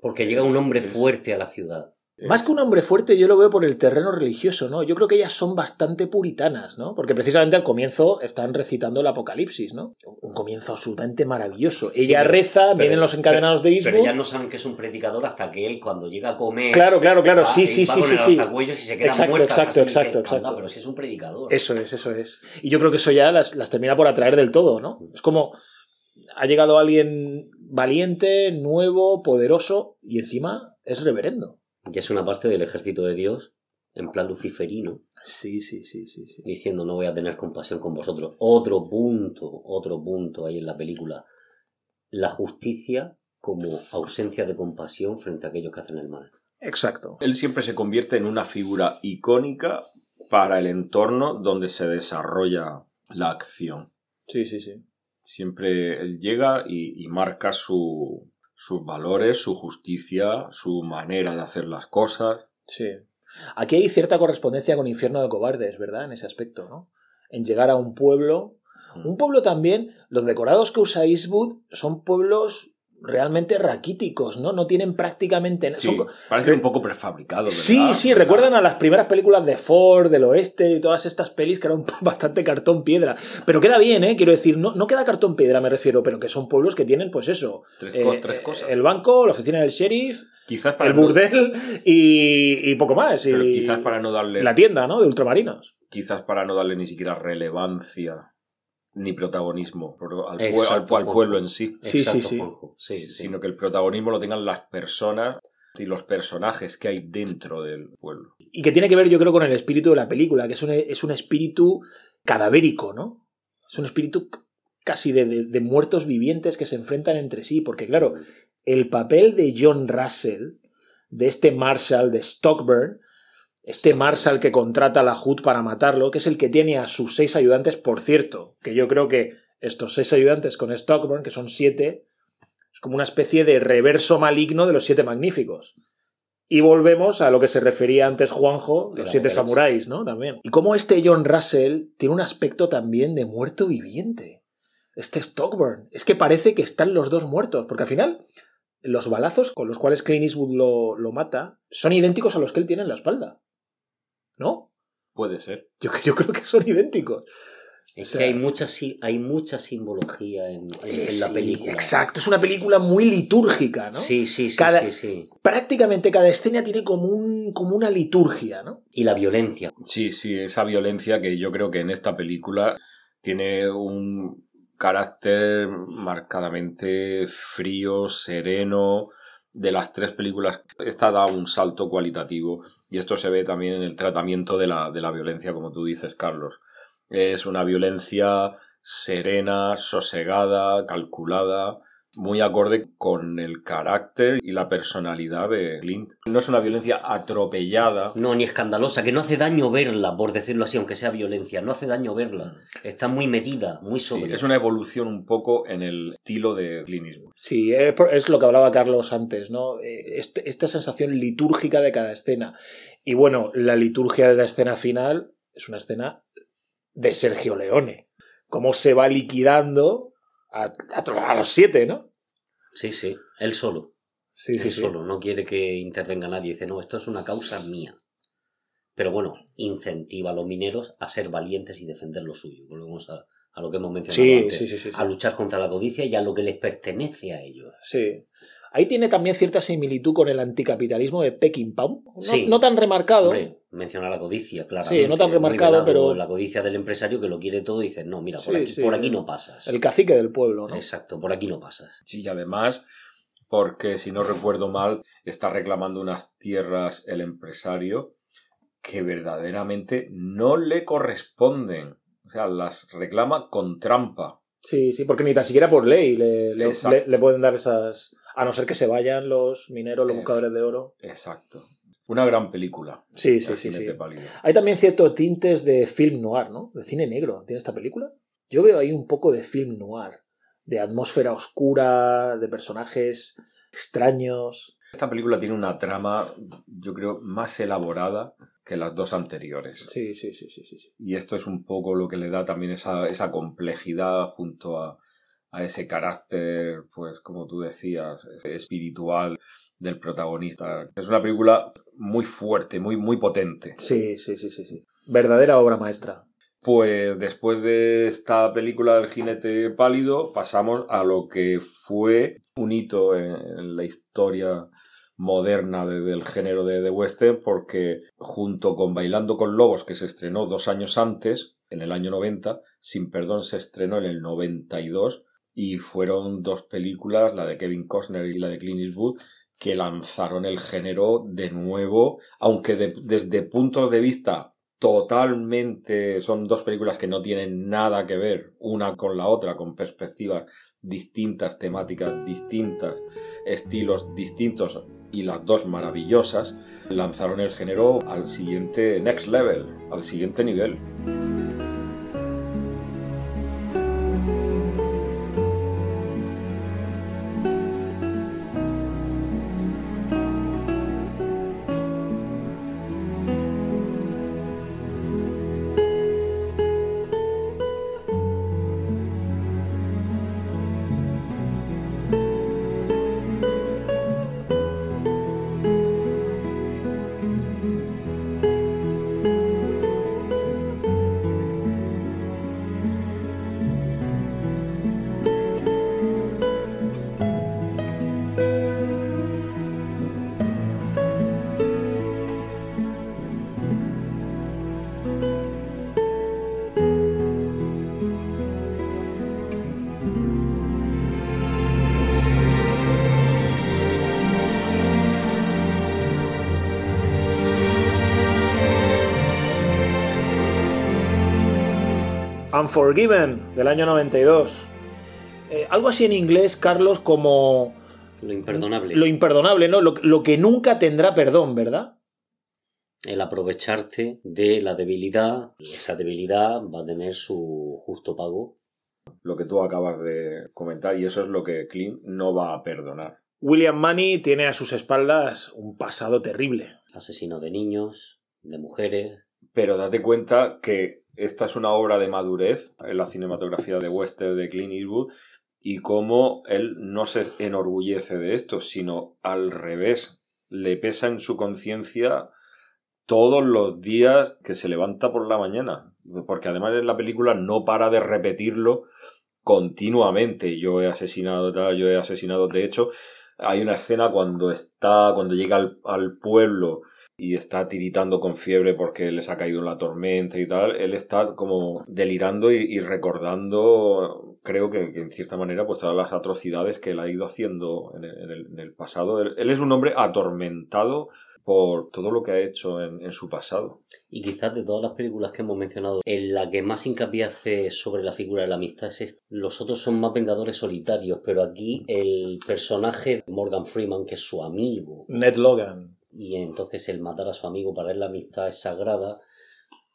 Porque llega un hombre fuerte a la ciudad. Más que un hombre fuerte, yo lo veo por el terreno religioso, ¿no? Yo creo que ellas son bastante puritanas, ¿no? Porque precisamente al comienzo están recitando el Apocalipsis, ¿no? Un comienzo absolutamente maravilloso. Ella pero- reza, pero- vienen los encadenados de Pero Eastwood. ellas no saben que es un predicador hasta que él, cuando llega a comer. Claro, claro, claro. va- Sí, sí, va sí, con sí, sí. y se quedan Exacto, muertas exacto, exacto, exacto. "Anda, pero si es un predicador. Eso es, eso es. Y yo creo que eso ya las, las termina por atraer del todo, ¿no? Es como ha llegado alguien valiente, nuevo, poderoso y encima es reverendo. Y es una parte del ejército de Dios, en plan luciferino, Sí, sí, sí, sí, sí. diciendo no voy a tener compasión con vosotros. Otro punto, otro punto ahí en la película. La justicia como ausencia de compasión frente a aquellos que hacen el mal. Exacto. Él siempre se convierte en una figura icónica para el entorno donde se desarrolla la acción. Sí, sí, sí. Siempre él llega y, y marca su, sus valores, su justicia, su manera de hacer las cosas. Sí. Aquí hay cierta correspondencia con Infierno de Cobardes, ¿verdad? En ese aspecto, ¿no? En llegar a un pueblo. Un pueblo también, los decorados que usa Eastwood son pueblos realmente raquíticos, ¿no? No tienen prácticamente... Sí, son co- parece un poco prefabricado, ¿verdad? Sí, sí, ¿Verdad? recuerdan a las primeras películas de Ford, del oeste y todas estas pelis que eran bastante cartón piedra. Pero queda bien, ¿eh? Quiero decir, no, no queda cartón piedra, me refiero, pero que son pueblos que tienen, pues eso. Tres, eh, tres cosas. El banco, la oficina del sheriff, Quizás para el no- burdel y, y poco más. Y pero quizás para no darle la tienda, ¿no? De ultramarinos. quizás para no darle ni siquiera relevancia ni protagonismo al, pueblo en sí, Sí, Exacto, sí, sí. Juanjo. Sí, sí. sino que el protagonismo lo tengan las personas y los personajes que hay dentro del pueblo. Y que tiene que ver, yo creo, con el espíritu de la película, que es un, es un espíritu cadavérico, ¿no? Es un espíritu casi de, de- de muertos vivientes que se enfrentan entre sí, porque claro, el papel de John Russell, de este Marshall de Stockburn, este Marshall que contrata a la HUD para matarlo, que es el que tiene a sus seis ayudantes, por cierto, que yo creo que estos seis ayudantes con Stockburn, que son siete, es como una especie de reverso maligno de los siete magníficos. Y volvemos a lo que se refería antes Juanjo, los siete samuráis, ¿no? También. Y cómo este John Russell tiene un aspecto también de muerto viviente. este Stockburn. Es que parece que están los dos muertos, porque al final los balazos con los cuales Clint Eastwood lo, lo mata son idénticos a los que él tiene en la espalda. ¿No? Puede ser. Yo, yo creo que son idénticos. Es O sea- que hay mucha, hay mucha simbología en, en- en la Sí, película. Exacto, es una película muy litúrgica, ¿no? Sí, sí, sí, Cada- sí, sí. Prácticamente cada escena tiene como, un, como una liturgia, ¿no? Y la violencia. Sí, sí, esa violencia que yo creo que en esta película tiene un carácter marcadamente frío, sereno. De las tres películas, esta da un salto cualitativo y esto se ve también en el tratamiento de la, de la violencia, como tú dices, Carlos. Es una violencia serena, sosegada, calculada, muy acorde con el carácter y la personalidad de Clint. No es una violencia atropellada, No, ni escandalosa, que no hace daño verla, por decirlo así, aunque sea violencia. No hace daño verla. Está muy medida, muy Sí, sobria. es una evolución un poco en el estilo de Clint Eastwood. Sí, es lo que hablaba Carlos antes, ¿no? Eh, esta sensación litúrgica de cada escena. Y bueno, la liturgia de la escena final es una escena de Sergio Leone. Cómo se va liquidando a, los siete, ¿no? Sí, sí. Él solo. Sí, sí, él sí. solo. No quiere que intervenga nadie. Dice, no, esto es una causa mía. Pero bueno, incentiva a los mineros a ser valientes y defender lo suyo. Volvemos a, a lo que hemos mencionado Sí, antes. sí, sí, sí. A luchar contra la codicia y a lo que les pertenece a ellos. Sí. Ahí tiene también cierta similitud con el anticapitalismo de Peckinpah. No, Sí. no tan remarcado. Hombre, menciona la codicia, claramente. Sí, no tan remarcado, pero- La codicia del empresario que lo quiere todo y dice, no, mira, por, Sí, aquí, sí. por aquí no pasas. El cacique del pueblo, ¿no? Exacto, por aquí no pasas. Sí, y además, porque si no recuerdo mal, está reclamando unas tierras el empresario que verdaderamente no le corresponden. O sea, las reclama con trampa. Sí, sí, porque ni tan siquiera por ley le, le- Exacto. le- le pueden dar esas. A no ser que se vayan los mineros, los buscadores de oro. Exacto. Una gran película. Sí, sí, sí, sí. Hay también ciertos tintes de film noir, ¿no? De cine negro. ¿Tiene esta película? Yo veo ahí un poco de film noir. De atmósfera oscura, de personajes extraños. Esta película tiene una trama, yo creo, más elaborada que las dos anteriores. Sí, sí, sí, sí, sí. sí. Y esto es un poco lo que le da también esa, esa complejidad junto a, a ese carácter, pues como tú decías, espiritual del protagonista. Es una película muy fuerte, muy, muy potente. Sí, sí, sí, sí, sí. Verdadera obra maestra. Pues después de esta película del jinete pálido, pasamos a lo que fue un hito en, en la historia moderna de- del género de, de western, porque junto con Bailando con Lobos, que se estrenó dos años antes, en el año 90, Sin Perdón se estrenó en el 92, y fueron dos películas, la de Kevin Costner y la de Clint Eastwood, que lanzaron el género de nuevo, aunque de- desde puntos de vista totalmente son dos películas que no tienen nada que ver una con la otra, con perspectivas distintas, temáticas distintas, estilos distintos y las dos maravillosas, lanzaron el género al siguiente next level, al siguiente nivel. Unforgiven, del año 92. Eh, algo así en inglés, Carlos, como Lo imperdonable. lo imperdonable, ¿no? Lo, lo que nunca tendrá perdón, ¿verdad? El aprovecharte de la debilidad. Y esa debilidad va a tener su justo pago. Lo que tú acabas de comentar y eso es lo que Clint no va a perdonar. William Money tiene a sus espaldas un pasado terrible. Asesino de niños, de mujeres. Pero date cuenta que esta es una obra de madurez en la cinematografía de western de Clint Eastwood y cómo él no se enorgullece de esto, sino al revés, le pesa en su conciencia todos los días que se levanta por la mañana, porque además en la película no para de repetirlo continuamente. Yo he asesinado tal, yo he asesinado. De hecho, hay una escena cuando está, cuando llega al, al pueblo y está tiritando con fiebre porque les ha caído la tormenta y tal, él está como delirando y, y recordando, creo que, que en cierta manera, pues todas las atrocidades que él ha ido haciendo en el, en el- en el pasado. Él, él es un hombre atormentado por todo lo que ha hecho en, en su pasado. Y quizás de todas las películas que hemos mencionado, en la que más hincapié hace sobre la figura de la amistad es esta. Los otros son más vengadores solitarios, pero aquí el personaje de Morgan Freeman, que es su amigo, Ned Logan. Y entonces el matar a su amigo para él la amistad es sagrada,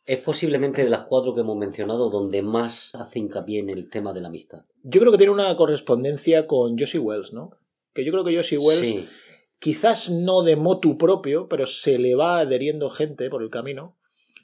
es posiblemente de las cuatro que hemos mencionado donde más hace hincapié en el tema de la amistad. Yo creo que tiene una correspondencia con Josie Wells, ¿no? Que yo creo que Josie Wells, Sí, quizás no de motu propio, pero se le va adheriendo gente por el camino.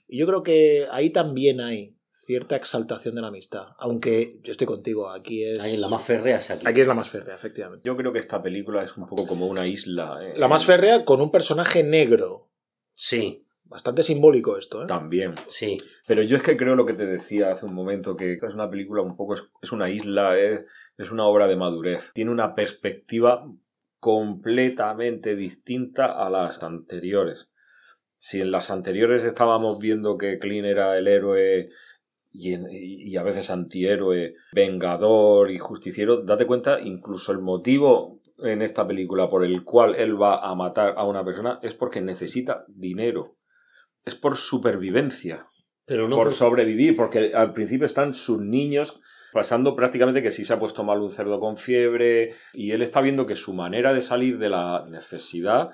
Y yo creo que ahí también hay cierta exaltación de la amistad. Aunque yo estoy contigo, aquí es. ahí en la más férrea es aquí. Aquí es la más férrea, efectivamente. Yo creo que esta película es un poco como una isla. ¿eh? La más férrea con un personaje negro. Sí, Bastante simbólico esto, ¿eh? También. sí. Pero yo es que creo lo que te decía hace un momento, que esta es una película un poco, es, es una isla, es, es una obra de madurez. Tiene una perspectiva completamente distinta a las anteriores. Si en las anteriores estábamos viendo que Clint era el héroe y, en- y- y a veces antihéroe, vengador y justiciero, date cuenta, incluso el motivo en esta película por el cual él va a matar a una persona es porque necesita dinero. Es por supervivencia Pero no por por- sobrevivir, porque al principio están sus niños pasando prácticamente que si se ha puesto mal un cerdo con fiebre y él está viendo que su manera de salir de la necesidad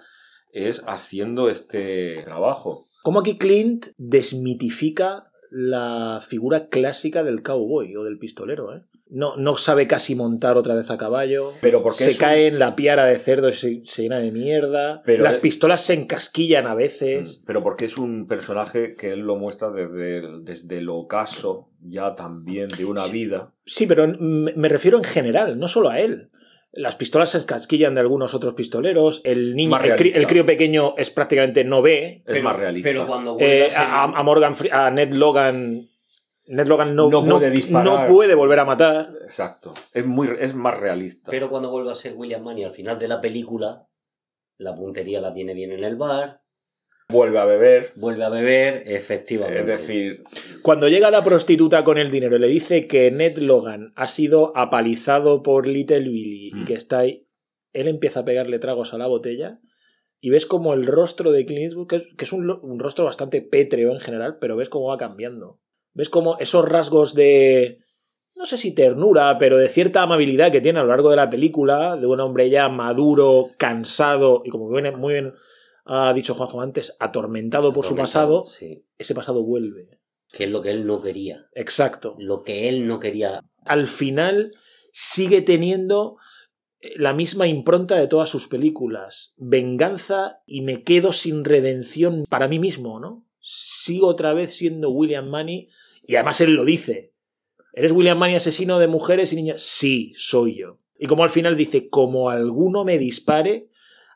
es haciendo este trabajo. Como aquí Clint desmitifica la figura clásica del cowboy o del pistolero, ¿eh? No, no sabe casi montar otra vez a caballo. Pero porque se un- cae en la piara de cerdo y se, se llena de mierda. Pero Las es- pistolas se encasquillan a veces. Pero porque es un personaje que él lo muestra desde, desde el ocaso ya también de una Sí. vida. Sí, pero me refiero en general, no solo a él. Las pistolas se encasquillan de algunos otros pistoleros. El niño, el, cri- realista. el crío pequeño es prácticamente no ve. Es más realista. Pero cuando vuelve Eh, a ser- a, a Morgan, a Ned Logan, Ned Logan no, No puede disparar. no puede volver a matar. Exacto. Es, muy, es más realista. Pero cuando vuelve a ser William Manny al final de la película, la puntería la tiene bien en el bar, Vuelve a beber. vuelve a beber, efectivamente. Es decir, Cuando llega la prostituta con el dinero y le dice que Ned Logan ha sido apalizado por Little Billy y Mm. que está ahí, él empieza a pegarle tragos a la botella y ves como el rostro de Clint Eastwood, que es, que es un, rostro bastante pétreo en general, pero ves cómo va cambiando. Ves como esos rasgos de, no sé si ternura, pero de cierta amabilidad que tiene a lo largo de la película, de un hombre ya maduro, cansado y como bien, muy bien ha dicho Juanjo antes, atormentado por su pasado, Sí. ese pasado vuelve. Que es lo que él no quería. Exacto. Lo que él no quería. Al final sigue teniendo eh, la misma impronta de todas sus películas. Venganza y me quedo sin redención para mí mismo, ¿no? Sigo otra vez siendo William Manny y además él lo dice. ¿Eres William Manny asesino de mujeres y niñas? Sí, soy yo. Y como al final dice, como alguno me dispare,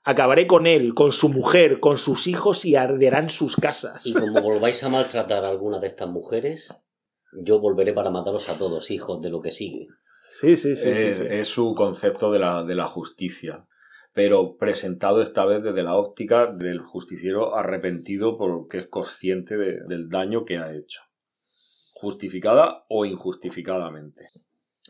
acabaré con él, con su mujer, con sus hijos y arderán sus casas. Y como volváis a maltratar a alguna de estas mujeres, yo volveré para mataros a todos, hijos de lo que sigue. Sí, sí, sí. sí, es, sí. es su concepto de la, de la justicia, pero presentado esta vez desde la óptica del justiciero arrepentido porque es consciente de- del daño que ha hecho, justificada o injustificadamente.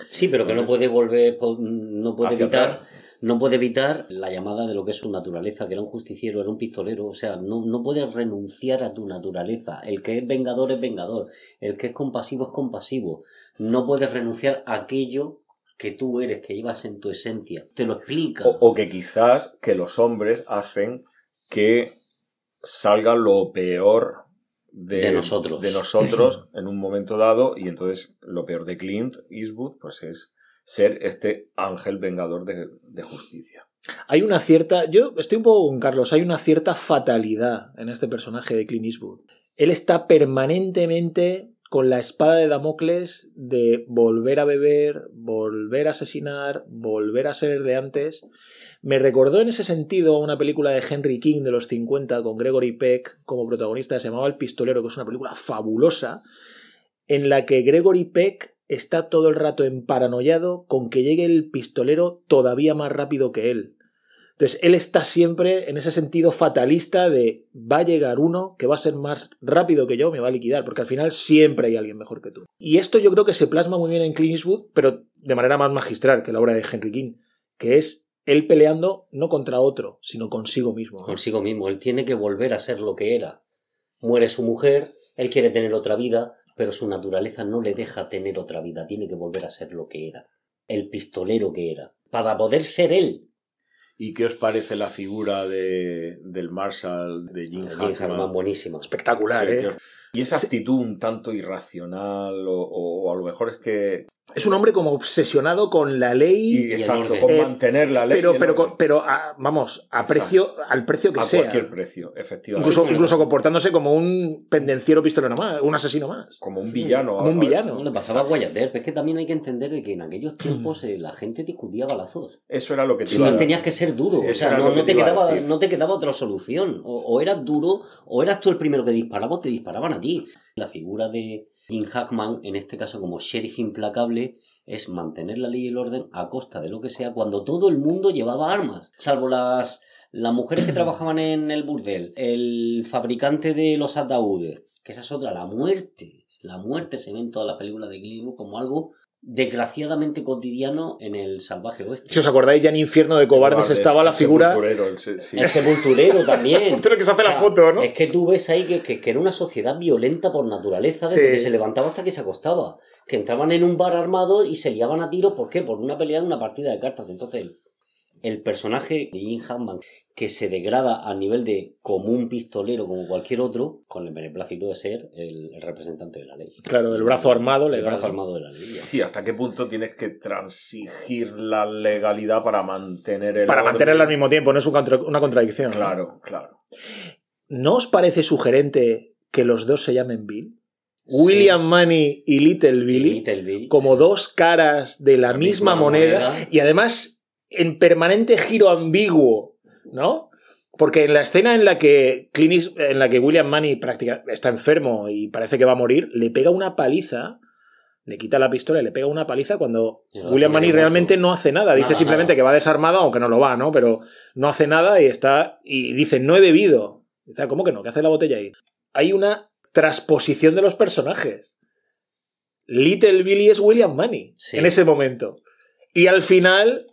Sí, pero que no puede volver, no puede evitar, atrás. No puede evitar la llamada de lo que es su naturaleza, que era un justiciero, era un pistolero, o sea, no, no puedes renunciar a tu naturaleza. El que es vengador es vengador, el que es compasivo es compasivo. No puedes renunciar a aquello que tú eres, que llevas en tu esencia. Te lo explica. O, o que quizás que los hombres hacen que salga lo peor de, De nosotros. de nosotros en un momento dado y entonces lo peor de Clint Eastwood pues es ser este ángel vengador de, justicia. Hay una cierta. Yo estoy un poco con Carlos. Hay una cierta fatalidad en este personaje de Clint Eastwood. Él está permanentemente con la espada de Damocles de volver a beber, volver a asesinar, volver a ser de antes. Me recordó en ese sentido una película de Henry King de los 50 con Gregory Peck como protagonista, se llamaba El Pistolero, que es una película fabulosa, en la que Gregory Peck está todo el rato emparanoiado con que llegue el pistolero todavía más rápido que él. Entonces, él está siempre en ese sentido fatalista de va a llegar uno que va a ser más rápido que yo, me va a liquidar, porque al final siempre hay alguien mejor que tú. Y esto yo creo que se plasma muy bien en Clint pero de manera más magistral que la obra de Henry King, que es él peleando no contra otro, sino consigo mismo. Consigo mismo. Él tiene que volver a ser lo que era. Muere su mujer, él quiere tener otra vida, pero su naturaleza no le deja tener otra vida. Tiene que volver a ser lo que era. El pistolero que era. Para poder ser él. ¿Y qué os parece la figura de, del Marshall de Jim Jim Hackman? Hackman, buenísimo. Espectacular, ¿Qué- ¿eh? Y esa actitud un tanto irracional, o, o a lo mejor es que. Es un hombre como obsesionado con la ley. Y, exacto, con Eh, mantener la ley. pero, el pero, orden. con- pero a- vamos, a precio, al precio que a sea. cualquier precio, efectivamente. Incluso, Sí, incluso comportándose como un pendenciero pistolero más, un asesino más. como un villano. como un a- a- villano. No le pasaba a. Es que también hay que entender de que en aquellos tiempos eh, la gente discutía balazos. Eso era lo que te iba a- no tenías que ser duro, Sí, o sea, te a quedaba, no te quedaba otra solución. O, o eras duro, o eras tú el primero que disparaba, o te disparaban a ti. La figura de Jim Hackman, en este caso como sheriff implacable, es mantener la ley y el orden a costa de lo que sea cuando todo el mundo llevaba armas, salvo las, las mujeres que trabajaban en el burdel, el fabricante de los ataúdes, que esa es otra, la muerte. La muerte se ve en todas las películas de Eastwood como algo desgraciadamente cotidiano en el salvaje oeste. Si os acordáis, ya en Infierno de Cobardes estaba la el figura. sepulturero, el se- sí. El sepulturero también. sepulturero que se hace la foto, ¿no? Es que tú ves ahí que, que- que era una sociedad violenta por naturaleza, desde Sí. que se levantaba hasta que se acostaba. Que entraban en un bar armado y se liaban a tiros, ¿por qué? Por una pelea en una partida de cartas. Entonces, el, el personaje de Jim Hackman, que se degrada a nivel de como un pistolero, como cualquier otro, con el beneplácito de ser el, el representante de la ley. Claro, el brazo armado El legal. brazo armado de la ley. ya. Sí, ¿hasta qué punto tienes que transigir la legalidad para mantener el Para orden? mantenerla al mismo tiempo, no es un contra- una contradicción. ¿no? Claro, claro. ¿No os parece sugerente que los dos se llamen Bill? Sí. William Money y Little Billy, Little Bill. como dos caras de la, La misma, misma moneda, moneda. y además en permanente giro ambiguo, ¿no? Porque en la escena en la que Clint East- en la que William Money prácticamente está enfermo y parece que va a morir, le pega una paliza, le quita la pistola y le pega una paliza cuando William medio realmente no hace nada. Dice Nada, simplemente nada. que va desarmado, aunque no lo va, ¿no? Pero no hace nada y está. Y dice, no he bebido. Dice, "Ah, ¿cómo que no? ¿Qué hace la botella ahí? Hay una transposición de los personajes. Little Billy es William Money Sí. en ese momento. Y al final,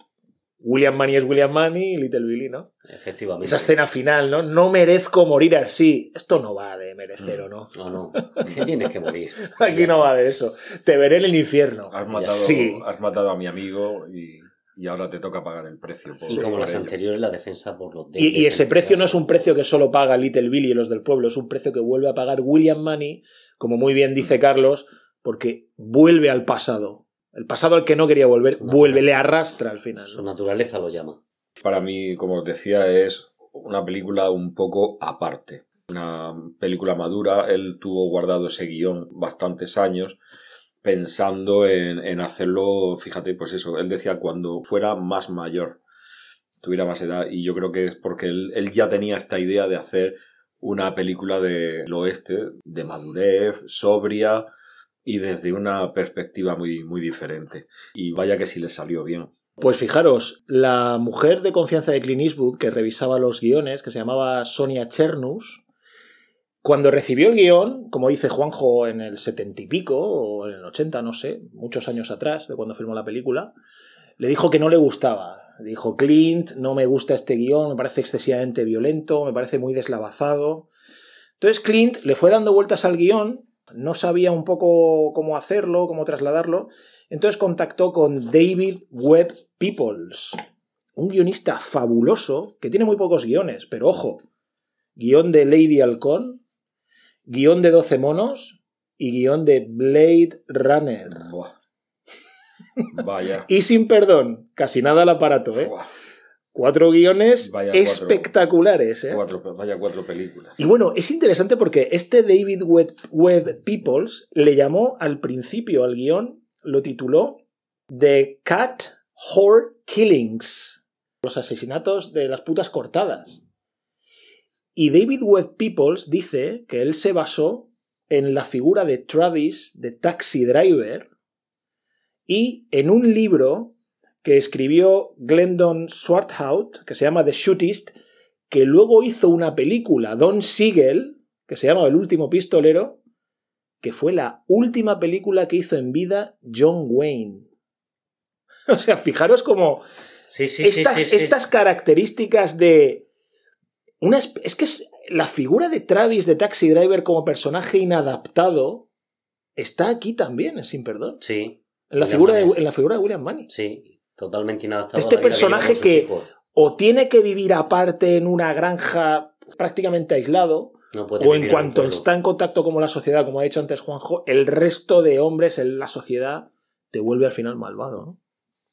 William Money es William Money y Little Billy, ¿no? Efectivamente. Esa escena final, ¿no? No merezco morir así. Esto no va de merecer o no. No, no. Tienes que morir. Aquí no va de eso. Te veré en el infierno. Has matado, Sí. has matado a mi amigo y, y ahora te toca pagar el precio. por- Y como por las ello. anteriores, la defensa por los Y, y débiles, ese precio no es un precio que solo paga Little Billy y los del pueblo, es un precio que vuelve a pagar William Money, como muy bien dice Carlos, porque vuelve al pasado. El pasado al que no quería volver, vuelve, le arrastra al final. Su naturaleza lo llama. Para mí, como os decía, es una película un poco aparte. Una película madura. Él tuvo guardado ese guion bastantes años pensando en, en hacerlo, fíjate, pues eso, él decía cuando fuera más mayor, tuviera más edad. Y yo creo que es porque él, él ya tenía esta idea de hacer una película del oeste, de madurez, sobria y desde una perspectiva muy, muy diferente. Y vaya que sí le salió bien. Pues fijaros, la mujer de confianza de Clint Eastwood, que revisaba los guiones, que se llamaba Sonia Chernus, cuando recibió el guion, como dice Juanjo en el setenta y pico, o en el ochenta, no sé, muchos años atrás de cuando filmó la película, le dijo que no le gustaba. Dijo, Clint, no me gusta este guion, me parece excesivamente violento, me parece muy deslavazado. Entonces Clint le fue dando vueltas al guion, no sabía un poco cómo hacerlo, cómo trasladarlo, entonces contactó con David Webb Peoples, un guionista fabuloso que tiene muy pocos guiones, pero ojo, guion de Lady Halcón, guion de 12 monos y guion de Blade Runner. Buah. Vaya. Y sin perdón, casi nada al aparato, ¿eh? Buah. Cuatro guiones Vaya cuatro. espectaculares, ¿eh? Cuatro, vaya cuatro películas. Y bueno, es interesante porque este David Webb, Webb Peoples le llamó al principio al guion, lo tituló The Cat Whore Killings, los asesinatos de las putas cortadas. Y David Webb Peoples dice que él se basó en la figura de Travis de Taxi Driver y en un libro que escribió Glendon Swarthout, que se llama The Shootist, que luego hizo una película, Don Siegel, que se llama El último pistolero, que fue la última película que hizo en vida John Wayne. O sea, fijaros como Sí, sí, estas, sí, estas características de... Una, es que es- la figura de Travis de Taxi Driver como personaje inadaptado está aquí también, Sin Perdón. Sí, En la, William figura de, en la figura de William Manning. sí, totalmente inadaptado. Este a la vida personaje que- hijos. O tiene que vivir aparte en una granja prácticamente aislado, No puede o en cuanto está en contacto con la sociedad, como ha dicho antes Juanjo, el resto de hombres en la sociedad te vuelve al final malvado. ¿no?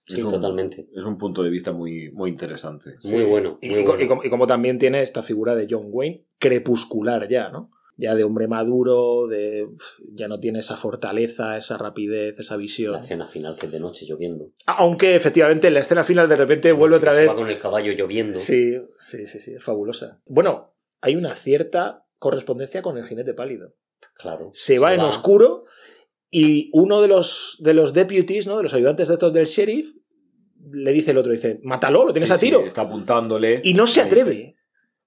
Sí, Es un- totalmente. Es un punto de vista muy, muy interesante. Muy bueno. Y, muy y co- bueno. y como, y como también tiene esta figura de John Wayne, crepuscular ya, ¿no? Ya de hombre maduro, de ya no tiene esa fortaleza, esa rapidez, esa La visión. escena final que es de noche lloviendo. Aunque efectivamente en la escena final de repente vuelve otra se vez. va con el caballo lloviendo. Sí, sí, sí, sí, es fabulosa. Bueno, hay una cierta correspondencia con el jinete pálido. Claro. Se va en oscuro y uno de los, de los deputies, ¿no? De los ayudantes de estos del sheriff, le dice el otro, dice, mátalo, lo tienes Sí, a sí, tiro. está apuntándole. Y no se atreve.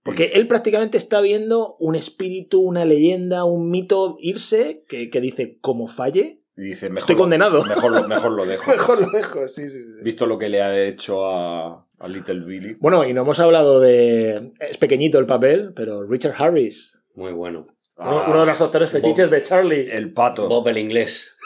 Porque él prácticamente está viendo un espíritu, una leyenda, un mito irse que, que dice, como falle, Y dice, mejor estoy lo- condenado. Mejor lo, mejor lo dejo. Mejor lo dejo, sí, sí, sí. Visto lo que le ha hecho a, a Little Billy. Bueno, y no hemos hablado de... Es pequeñito el papel, pero Richard Harris, Muy bueno. uno, Ah, uno de los actores fetiches de Charlie. El pato. Bob el inglés.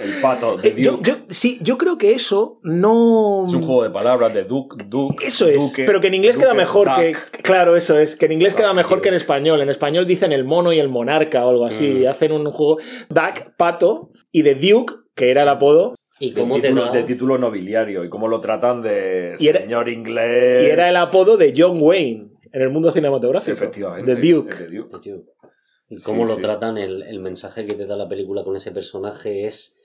El pato de Eh, yo, Duke. yo- sí, yo creo que eso no... Es un juego de palabras de Duke, Duke. Eso es, Duque, pero que en inglés queda Duque, mejor que... Duck. Claro, eso es, que en inglés queda Duck, mejor tío. que en español. En español dicen el mono y el monarca o algo así. Mm. Hacen un juego Duck, pato, y de Duke, que era el apodo, ¿Y De cómo te título, da? de título nobiliario. Y cómo lo tratan de Y era- señor inglés. y era el apodo de John Wayne en el mundo cinematográfico. Efectivamente. De Duke. el de Duke. de Duke? ¿Y cómo Sí, lo sí. tratan? El, el mensaje que te da la película con ese personaje es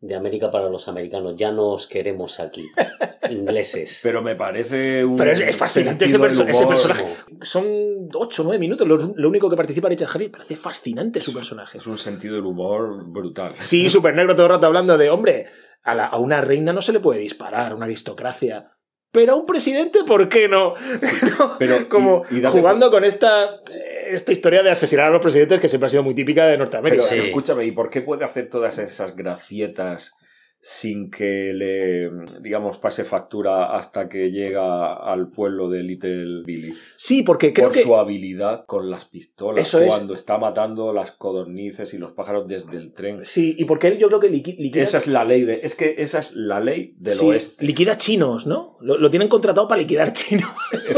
de América para los americanos. Ya no os queremos aquí, ingleses. Pero me parece un. Pero es- es fascinante ese perso- ese personaje. Son 8 o 9 minutos lo, lo único que participa Richard Harris. Parece fascinante su personaje. Es un sentido del humor brutal. Sí, súper negro todo el rato hablando de, hombre, a, la- a una reina no se le puede disparar, a una aristocracia. Pero a un presidente, ¿por qué no? ¿No? Pero, Como y- jugando con esta, esta historia de asesinar a los presidentes que siempre ha sido muy típica de Pero Norteamérica. Sí. escúchame, ¿y por qué puede hacer todas esas gracietas sin que le, digamos, pase factura hasta que llega al pueblo de Little Billy? Sí, porque creo por que... su habilidad con las pistolas, Eso es. cuando está matando las codornices y los pájaros desde el tren. Sí, y porque él yo creo que liqui- liquida... Esa es la ley de, es que esa es la ley del sí, oeste. liquida chinos, ¿no? Lo, lo tienen contratado para liquidar chinos.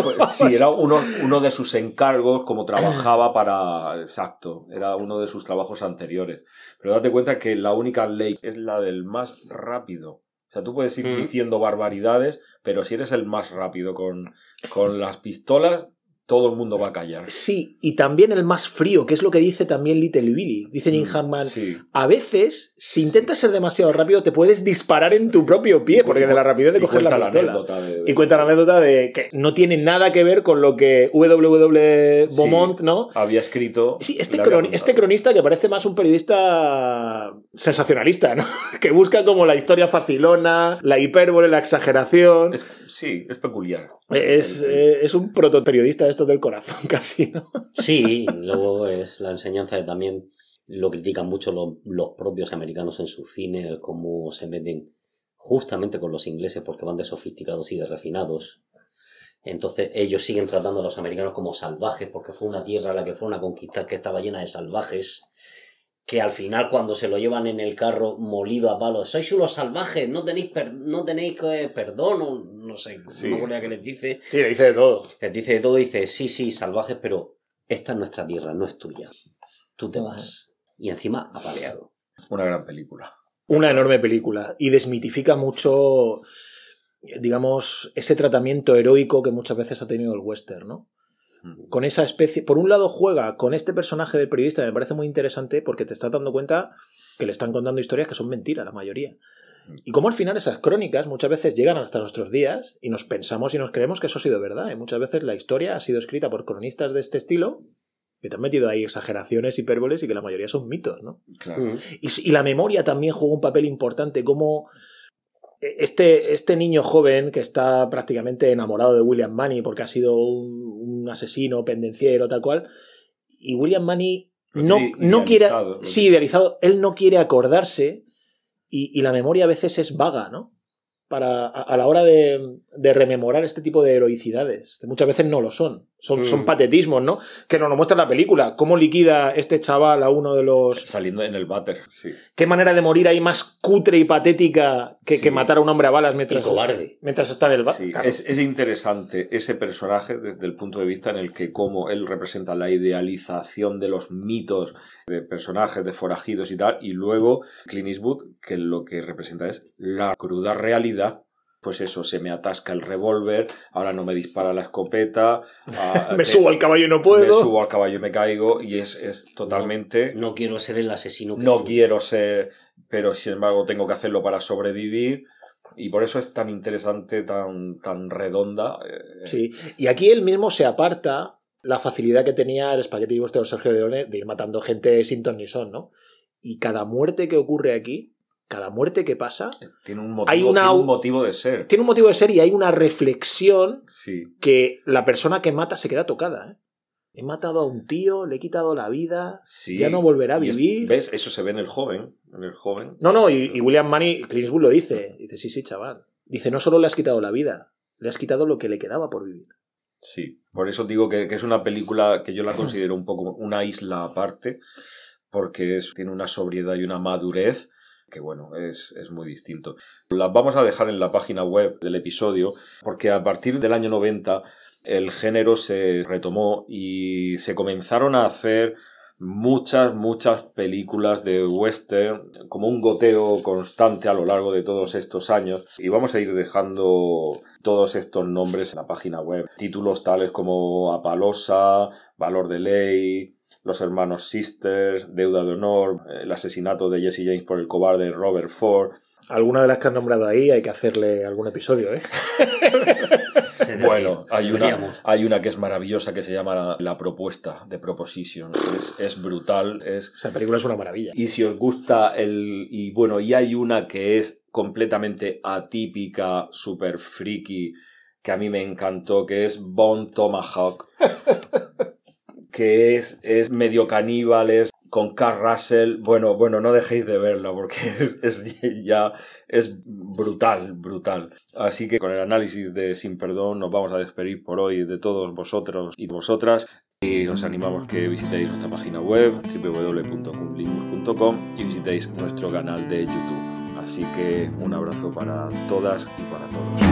Fue- Sí, era uno, uno de sus encargos, como trabajaba para. Exacto, era uno de sus trabajos anteriores. Pero date cuenta que la única ley es la del más rápido. O sea, tú puedes ir Mm. diciendo barbaridades, pero si eres el más rápido con, con las pistolas, todo el mundo va a callar. Sí, y también el más frío, que es lo que dice también Little Billy. Dice Jim Mm, Hammond, Sí. a veces, si intentas ser demasiado rápido, te puedes disparar en tu propio pie, porque de la rapidez de y coger la pistola. de- de- Y cuenta la anécdota de que no tiene nada que ver con lo que WW Sí. Beaumont, ¿no? Había escrito. Sí, este, croni- este cronista que parece más un periodista sensacionalista, ¿no? Que busca como la historia facilona, la hipérbole, la exageración. Es- sí, es peculiar. Es, eh, es un protoperiodista de estos del corazón, casi, ¿no? Sí, luego es la enseñanza de también lo critican mucho los, los propios americanos en su cine, el cómo se meten justamente con los ingleses porque van de sofisticados y de refinados. Entonces ellos siguen tratando a los americanos como salvajes porque fue una tierra a la que fueron a conquistar que estaba llena de salvajes que al final cuando se lo llevan en el carro molido a palos, sois unos salvajes, no tenéis, per- no tenéis eh, perdón, o no sé, Sí. no me acuerdo que les dice, Sí, le dice de todo. les dice de todo, dice, sí, sí, salvajes, pero esta es nuestra tierra, no es tuya. Tú te vas. Y encima apaleado. Una gran película. Una enorme película. Y desmitifica mucho digamos, ese tratamiento heroico que muchas veces ha tenido el western, ¿no? Con esa especie. Por un lado, juega con este personaje del periodista, me parece muy interesante porque te estás dando cuenta que le están contando historias que son mentiras, la mayoría. Y como al final esas crónicas muchas veces llegan hasta nuestros días y nos pensamos y nos creemos que eso ha sido verdad. Y muchas veces la historia ha sido escrita por cronistas de este estilo que te han metido ahí exageraciones, hipérboles y que la mayoría son mitos, ¿no? Claro. Mm. Y, y la memoria también juega un papel importante, como este, este niño joven que está prácticamente enamorado de William Money porque ha sido un, un asesino, pendenciero, tal cual, y William Lo no, no quiere, sí, idealizado, él no quiere acordarse y, y la memoria a veces es vaga, ¿no? Para, a, a la hora de, de rememorar este tipo de heroicidades, que muchas veces no lo son, son, son Mm. patetismos, ¿no? Que nos lo muestra la película, cómo liquida este chaval a uno de los... Saliendo en el váter, sí. Qué manera de morir ahí más cutre y patética que, Sí. que matar a un hombre a balas Y mientras, cobarde. mientras está en el bar. Sí, Claro. es, es interesante ese personaje desde el punto de vista en el que como él representa la idealización de los mitos de personajes, de forajidos y tal, y luego Clint Eastwood, que lo que representa es la cruda realidad. Pues eso, se me atasca el revólver, ahora no me dispara la escopeta, ah, me te- subo al caballo y no me puedo. subo al caballo y me caigo, y es, es totalmente... No quiero ser el asesino que no fui. quiero ser, pero sin embargo tengo que hacerlo para sobrevivir. Y por eso es tan interesante, tan, tan redonda. eh, Sí, y aquí él mismo se aparta la facilidad que tenía el espagueti western Sergio Leone de ir matando gente sin ton ni son, ¿no? Y cada muerte que ocurre aquí, cada muerte que pasa, Tiene un motivo, Hay una- tiene un motivo de ser. tiene un motivo de ser y hay una reflexión Sí. que la persona que mata se queda tocada, ¿eh? He matado a un tío, le he quitado la vida, sí. ya no volverá a es- vivir. ¿Ves? Eso se ve en el joven. En el joven. No, no, y, y William Money, Clint Eastwood lo dice. Dice, sí, sí, chaval. Dice, no solo le has quitado la vida, le has quitado lo que le quedaba por vivir. Sí. Por eso digo que, que es una película que yo la considero un poco una isla aparte, porque es, tiene una sobriedad y una madurez que bueno, es, es muy distinto. Las vamos a dejar en la página web del episodio, porque a partir del año 90 el género se retomó y se comenzaron a hacer muchas, muchas películas de western, como un goteo constante a lo largo de todos estos años. Y vamos a ir dejando todos estos nombres en la página web. Títulos tales como Apalosa, Valor de Ley, Los Hermanos Sisters, Deuda de Honor, El asesinato de Jesse James por el cobarde Robert Ford. Alguna de las que has nombrado ahí hay que hacerle algún episodio, ¿eh? Bueno, hay una, hay una que es maravillosa que se llama La, La Propuesta de Proposition. Es, es brutal, es Esa película es una maravilla. Y si os gusta el. Y bueno, y hay una que es completamente atípica, super friki, que a mí me encantó, que es Bone Tomahawk. que es, es medio caníbales, con Carl Russell. Bueno, bueno, no dejéis de verla porque es, ya. Es brutal, brutal. Así que con el análisis de Sin Perdón nos vamos a despedir por hoy de todos vosotros y vosotras. Y os animamos que visitéis nuestra página web www.cumplibus.com y visitéis nuestro canal de YouTube. Así que un abrazo para todas y para todos.